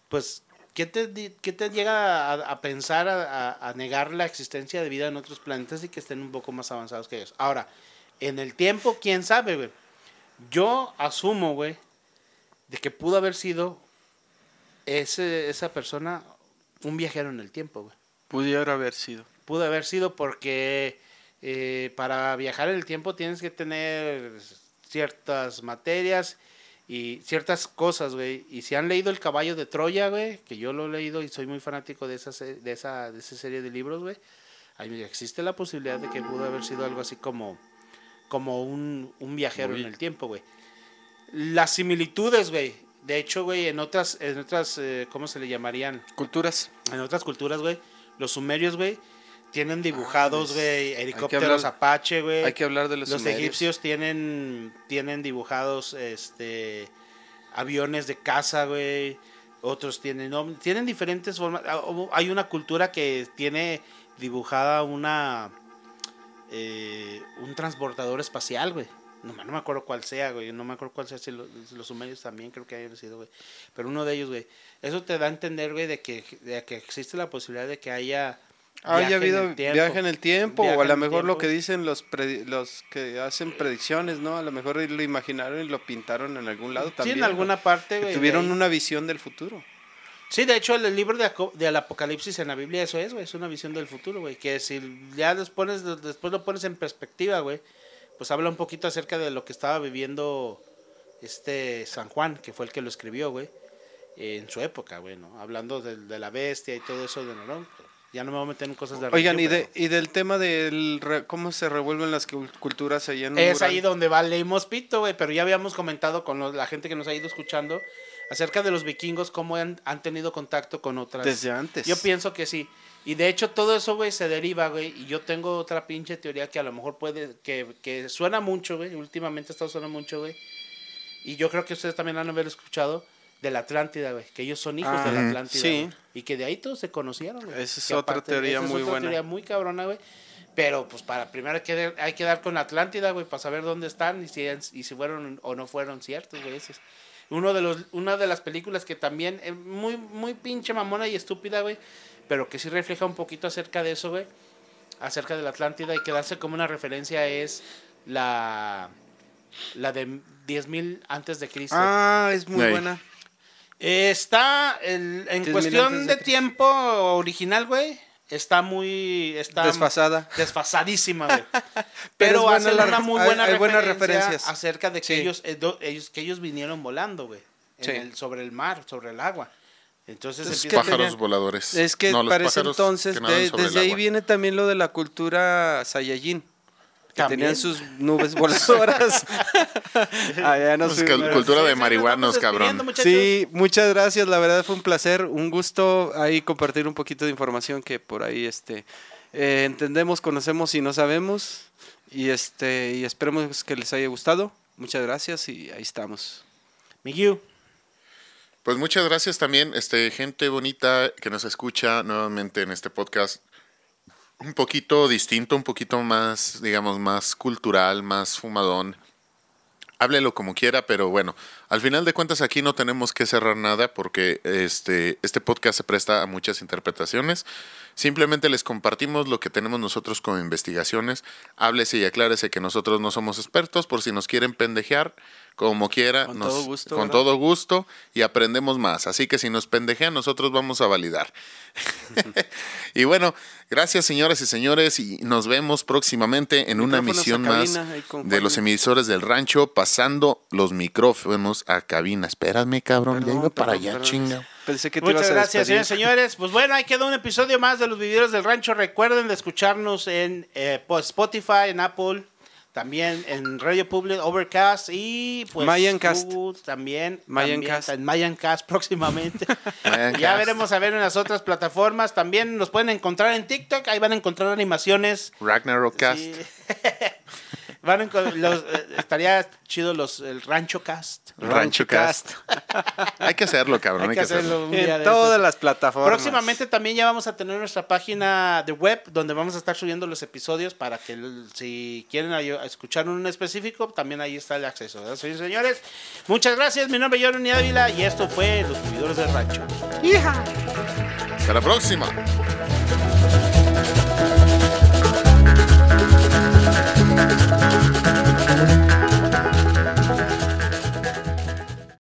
[SPEAKER 1] Pues, ¿qué te, qué te llega a, a pensar, a, a- a negar la existencia de vida en otros planetas y que estén un poco más avanzados que ellos? Ahora, en el tiempo, quién sabe, güey. Yo asumo, güey, de que pudo haber sido ese, esa persona un viajero en el tiempo, güey.
[SPEAKER 2] Pudiera haber sido.
[SPEAKER 1] Pudo haber sido porque eh, para viajar en el tiempo tienes que tener ciertas materias y ciertas cosas, güey. Y si han leído El caballo de Troya, güey, que yo lo he leído y soy muy fanático de esa, de esa, de esa serie de libros, güey, existe la posibilidad de que pudo haber sido algo así como, como un, un viajero en el tiempo, güey. Las similitudes, güey. De hecho, güey, en otras, en otras, eh, ¿cómo se le llamarían?
[SPEAKER 2] Culturas.
[SPEAKER 1] En otras culturas, güey, los sumerios, güey, tienen dibujados,
[SPEAKER 2] Ah,
[SPEAKER 1] güey,
[SPEAKER 2] que
[SPEAKER 1] helicópteros
[SPEAKER 2] hablar-
[SPEAKER 1] Apache, güey.
[SPEAKER 2] Hay que hablar de los,
[SPEAKER 1] Los
[SPEAKER 2] sumerios.
[SPEAKER 1] egipcios tienen, tienen dibujados, este, aviones de caza, güey. Otros tienen, no, tienen diferentes formas. Ah, Hay una cultura que tiene dibujada una, eh, un transportador espacial, güey. No, me- no me acuerdo cuál sea, güey. No me acuerdo cuál sea. Si lo- los sumerios también creo que hayan sido, güey. Pero uno de ellos, güey. Eso te da a entender, güey, de que, de que existe la posibilidad de que haya.
[SPEAKER 2] Haya
[SPEAKER 1] en
[SPEAKER 2] habido
[SPEAKER 1] tiempo.
[SPEAKER 2] viaje en el tiempo,
[SPEAKER 1] Viaje
[SPEAKER 2] o a
[SPEAKER 1] en
[SPEAKER 2] lo mejor lo que dicen los predi- los que hacen predicciones, ¿no? A lo mejor lo imaginaron y lo pintaron en algún lado también.
[SPEAKER 1] sí, en
[SPEAKER 2] ¿no?
[SPEAKER 1] alguna parte,
[SPEAKER 2] Que tuvieron una visión del futuro.
[SPEAKER 1] Sí, de hecho, el libro de del Apocalipsis en la Biblia, eso es, güey. Es una visión del futuro, güey. Que si ya pones, después lo pones en perspectiva, güey, pues habla un poquito acerca de lo que estaba viviendo este San Juan, que fue el que lo escribió, güey, en su época, güey, ¿no? Hablando de, de la bestia y todo eso de Nerón. Ya no me voy a meter en cosas de
[SPEAKER 2] Oigan, y, de, y del tema del re- cómo se revuelven las cul- culturas allá en
[SPEAKER 1] Es
[SPEAKER 2] Ural?
[SPEAKER 1] ahí donde valemos pito, güey. Pero ya habíamos comentado con los- la gente que nos ha ido escuchando acerca de los vikingos, cómo han, han tenido contacto con otras.
[SPEAKER 2] Desde antes.
[SPEAKER 1] Yo pienso que sí. Y de hecho todo eso, güey, se deriva, güey. Y yo tengo otra pinche teoría que a lo mejor puede, que, que suena mucho, güey. Últimamente ha estado sonando mucho, güey. Y yo creo que ustedes también han haber escuchado de la Atlántida, güey. Que ellos son hijos
[SPEAKER 2] Ah,
[SPEAKER 1] de la
[SPEAKER 2] ujú,
[SPEAKER 1] Atlántida.
[SPEAKER 2] sí.
[SPEAKER 1] Y que de ahí todos se conocieron, güey.
[SPEAKER 2] Esa es
[SPEAKER 1] Que
[SPEAKER 2] otra teoría
[SPEAKER 1] esa es
[SPEAKER 2] muy
[SPEAKER 1] otra
[SPEAKER 2] buena.
[SPEAKER 1] teoría muy cabrona, güey. Pero pues para primero hay que, hay que dar con la Atlántida, güey, para saber dónde están y si, y si fueron o no fueron ciertos, güey. Es uno de los, una de las películas que también es muy, muy pinche mamona y estúpida, güey. Pero que sí refleja un poquito acerca de eso, güey. Acerca de la Atlántida y que darse como una referencia es la, la de 10.000 antes de Cristo.
[SPEAKER 2] Ah, es muy buena.
[SPEAKER 1] Eh, está el- en
[SPEAKER 2] 10.000
[SPEAKER 1] cuestión
[SPEAKER 2] de
[SPEAKER 1] tiempo original, güey. Está muy. Está
[SPEAKER 2] Desfasada.
[SPEAKER 1] Desfasadísima, güey.
[SPEAKER 2] Pero
[SPEAKER 1] Pero hacen
[SPEAKER 2] la
[SPEAKER 1] una muy buena
[SPEAKER 2] hay buenas
[SPEAKER 1] referencia
[SPEAKER 2] referencias.
[SPEAKER 1] acerca de que
[SPEAKER 2] Sí.
[SPEAKER 1] ellos, eh, do- ellos, que ellos vinieron volando, güey. en
[SPEAKER 2] Sí.
[SPEAKER 1] el- sobre el mar, sobre el agua. Entonces,
[SPEAKER 2] Entonces,
[SPEAKER 1] empieza-
[SPEAKER 2] ¿qué
[SPEAKER 3] Pájaros
[SPEAKER 2] tenían?
[SPEAKER 3] voladores.
[SPEAKER 2] Es que
[SPEAKER 3] No, pájaros
[SPEAKER 2] entonces, de- desde ahí
[SPEAKER 3] agua.
[SPEAKER 2] viene también lo de la cultura Saiyajin. Que
[SPEAKER 1] También.
[SPEAKER 2] tenían sus nubes voladoras. ah, ya no
[SPEAKER 3] Pues cultura de
[SPEAKER 1] Sí,
[SPEAKER 3] marihuanos,
[SPEAKER 1] nos
[SPEAKER 3] cabrón.
[SPEAKER 2] Sí, muchas gracias, la verdad fue un placer, un gusto ahí compartir un poquito de información que por ahí este eh, entendemos, conocemos y no sabemos y este y esperemos que les haya gustado. Muchas gracias y ahí estamos.
[SPEAKER 1] Miguel.
[SPEAKER 3] Pues muchas gracias también, este, gente bonita que nos escucha nuevamente en este podcast. Un poquito distinto, un poquito más, digamos, más cultural, más fumadón. Háblelo como quiera, pero bueno, al final de cuentas aquí no tenemos que cerrar nada porque este, este podcast se presta a muchas interpretaciones. Simplemente les compartimos lo que tenemos nosotros como investigaciones. Háblese y aclárese que nosotros no somos expertos por si nos quieren pendejear, como quiera,
[SPEAKER 2] Con
[SPEAKER 3] nos-
[SPEAKER 2] todo gusto,
[SPEAKER 3] con
[SPEAKER 2] ¿verdad?
[SPEAKER 3] todo gusto y aprendemos más. Así que si nos pendejean, nosotros vamos a validar. y bueno, gracias señoras y señores y nos vemos próximamente en una
[SPEAKER 2] cabina,
[SPEAKER 3] más de los emisores del rancho pasando los micrófonos a cabina. Espérame, cabrón, ya
[SPEAKER 2] Perdón,
[SPEAKER 3] iba para
[SPEAKER 2] perdón,
[SPEAKER 3] allá, chinga.
[SPEAKER 2] Pensé que te
[SPEAKER 1] Muchas
[SPEAKER 2] ibas a
[SPEAKER 1] gracias, señores, señores. Pues bueno, ahí quedó un episodio más de los vividores del rancho. Recuerden de escucharnos en eh, Spotify, en Apple, también en Radio Public, Overcast y pues
[SPEAKER 2] Mayancast.
[SPEAKER 1] También.
[SPEAKER 2] Mayancast.
[SPEAKER 1] también, En Mayancast próximamente.
[SPEAKER 3] Mayancast.
[SPEAKER 1] ya veremos a ver en las otras plataformas. También nos pueden encontrar en TikTok. Ahí van a encontrar animaciones.
[SPEAKER 3] Ragnarok Cast.
[SPEAKER 1] Sí. Van a enco- los, eh, estaría chido los el Rancho Cast.
[SPEAKER 3] Rancho Cast. Hay que hacerlo, cabrón.
[SPEAKER 1] Hay que hacerlo
[SPEAKER 2] En todas las plataformas.
[SPEAKER 1] Próximamente también ya vamos a tener nuestra página de web donde vamos a estar subiendo los episodios para que si quieren escuchar un específico, también ahí está el acceso. Señores y señores, muchas gracias. Mi nombre es Johnny Ávila y esto fue Los Vividores del Rancho.
[SPEAKER 3] Hasta la próxima.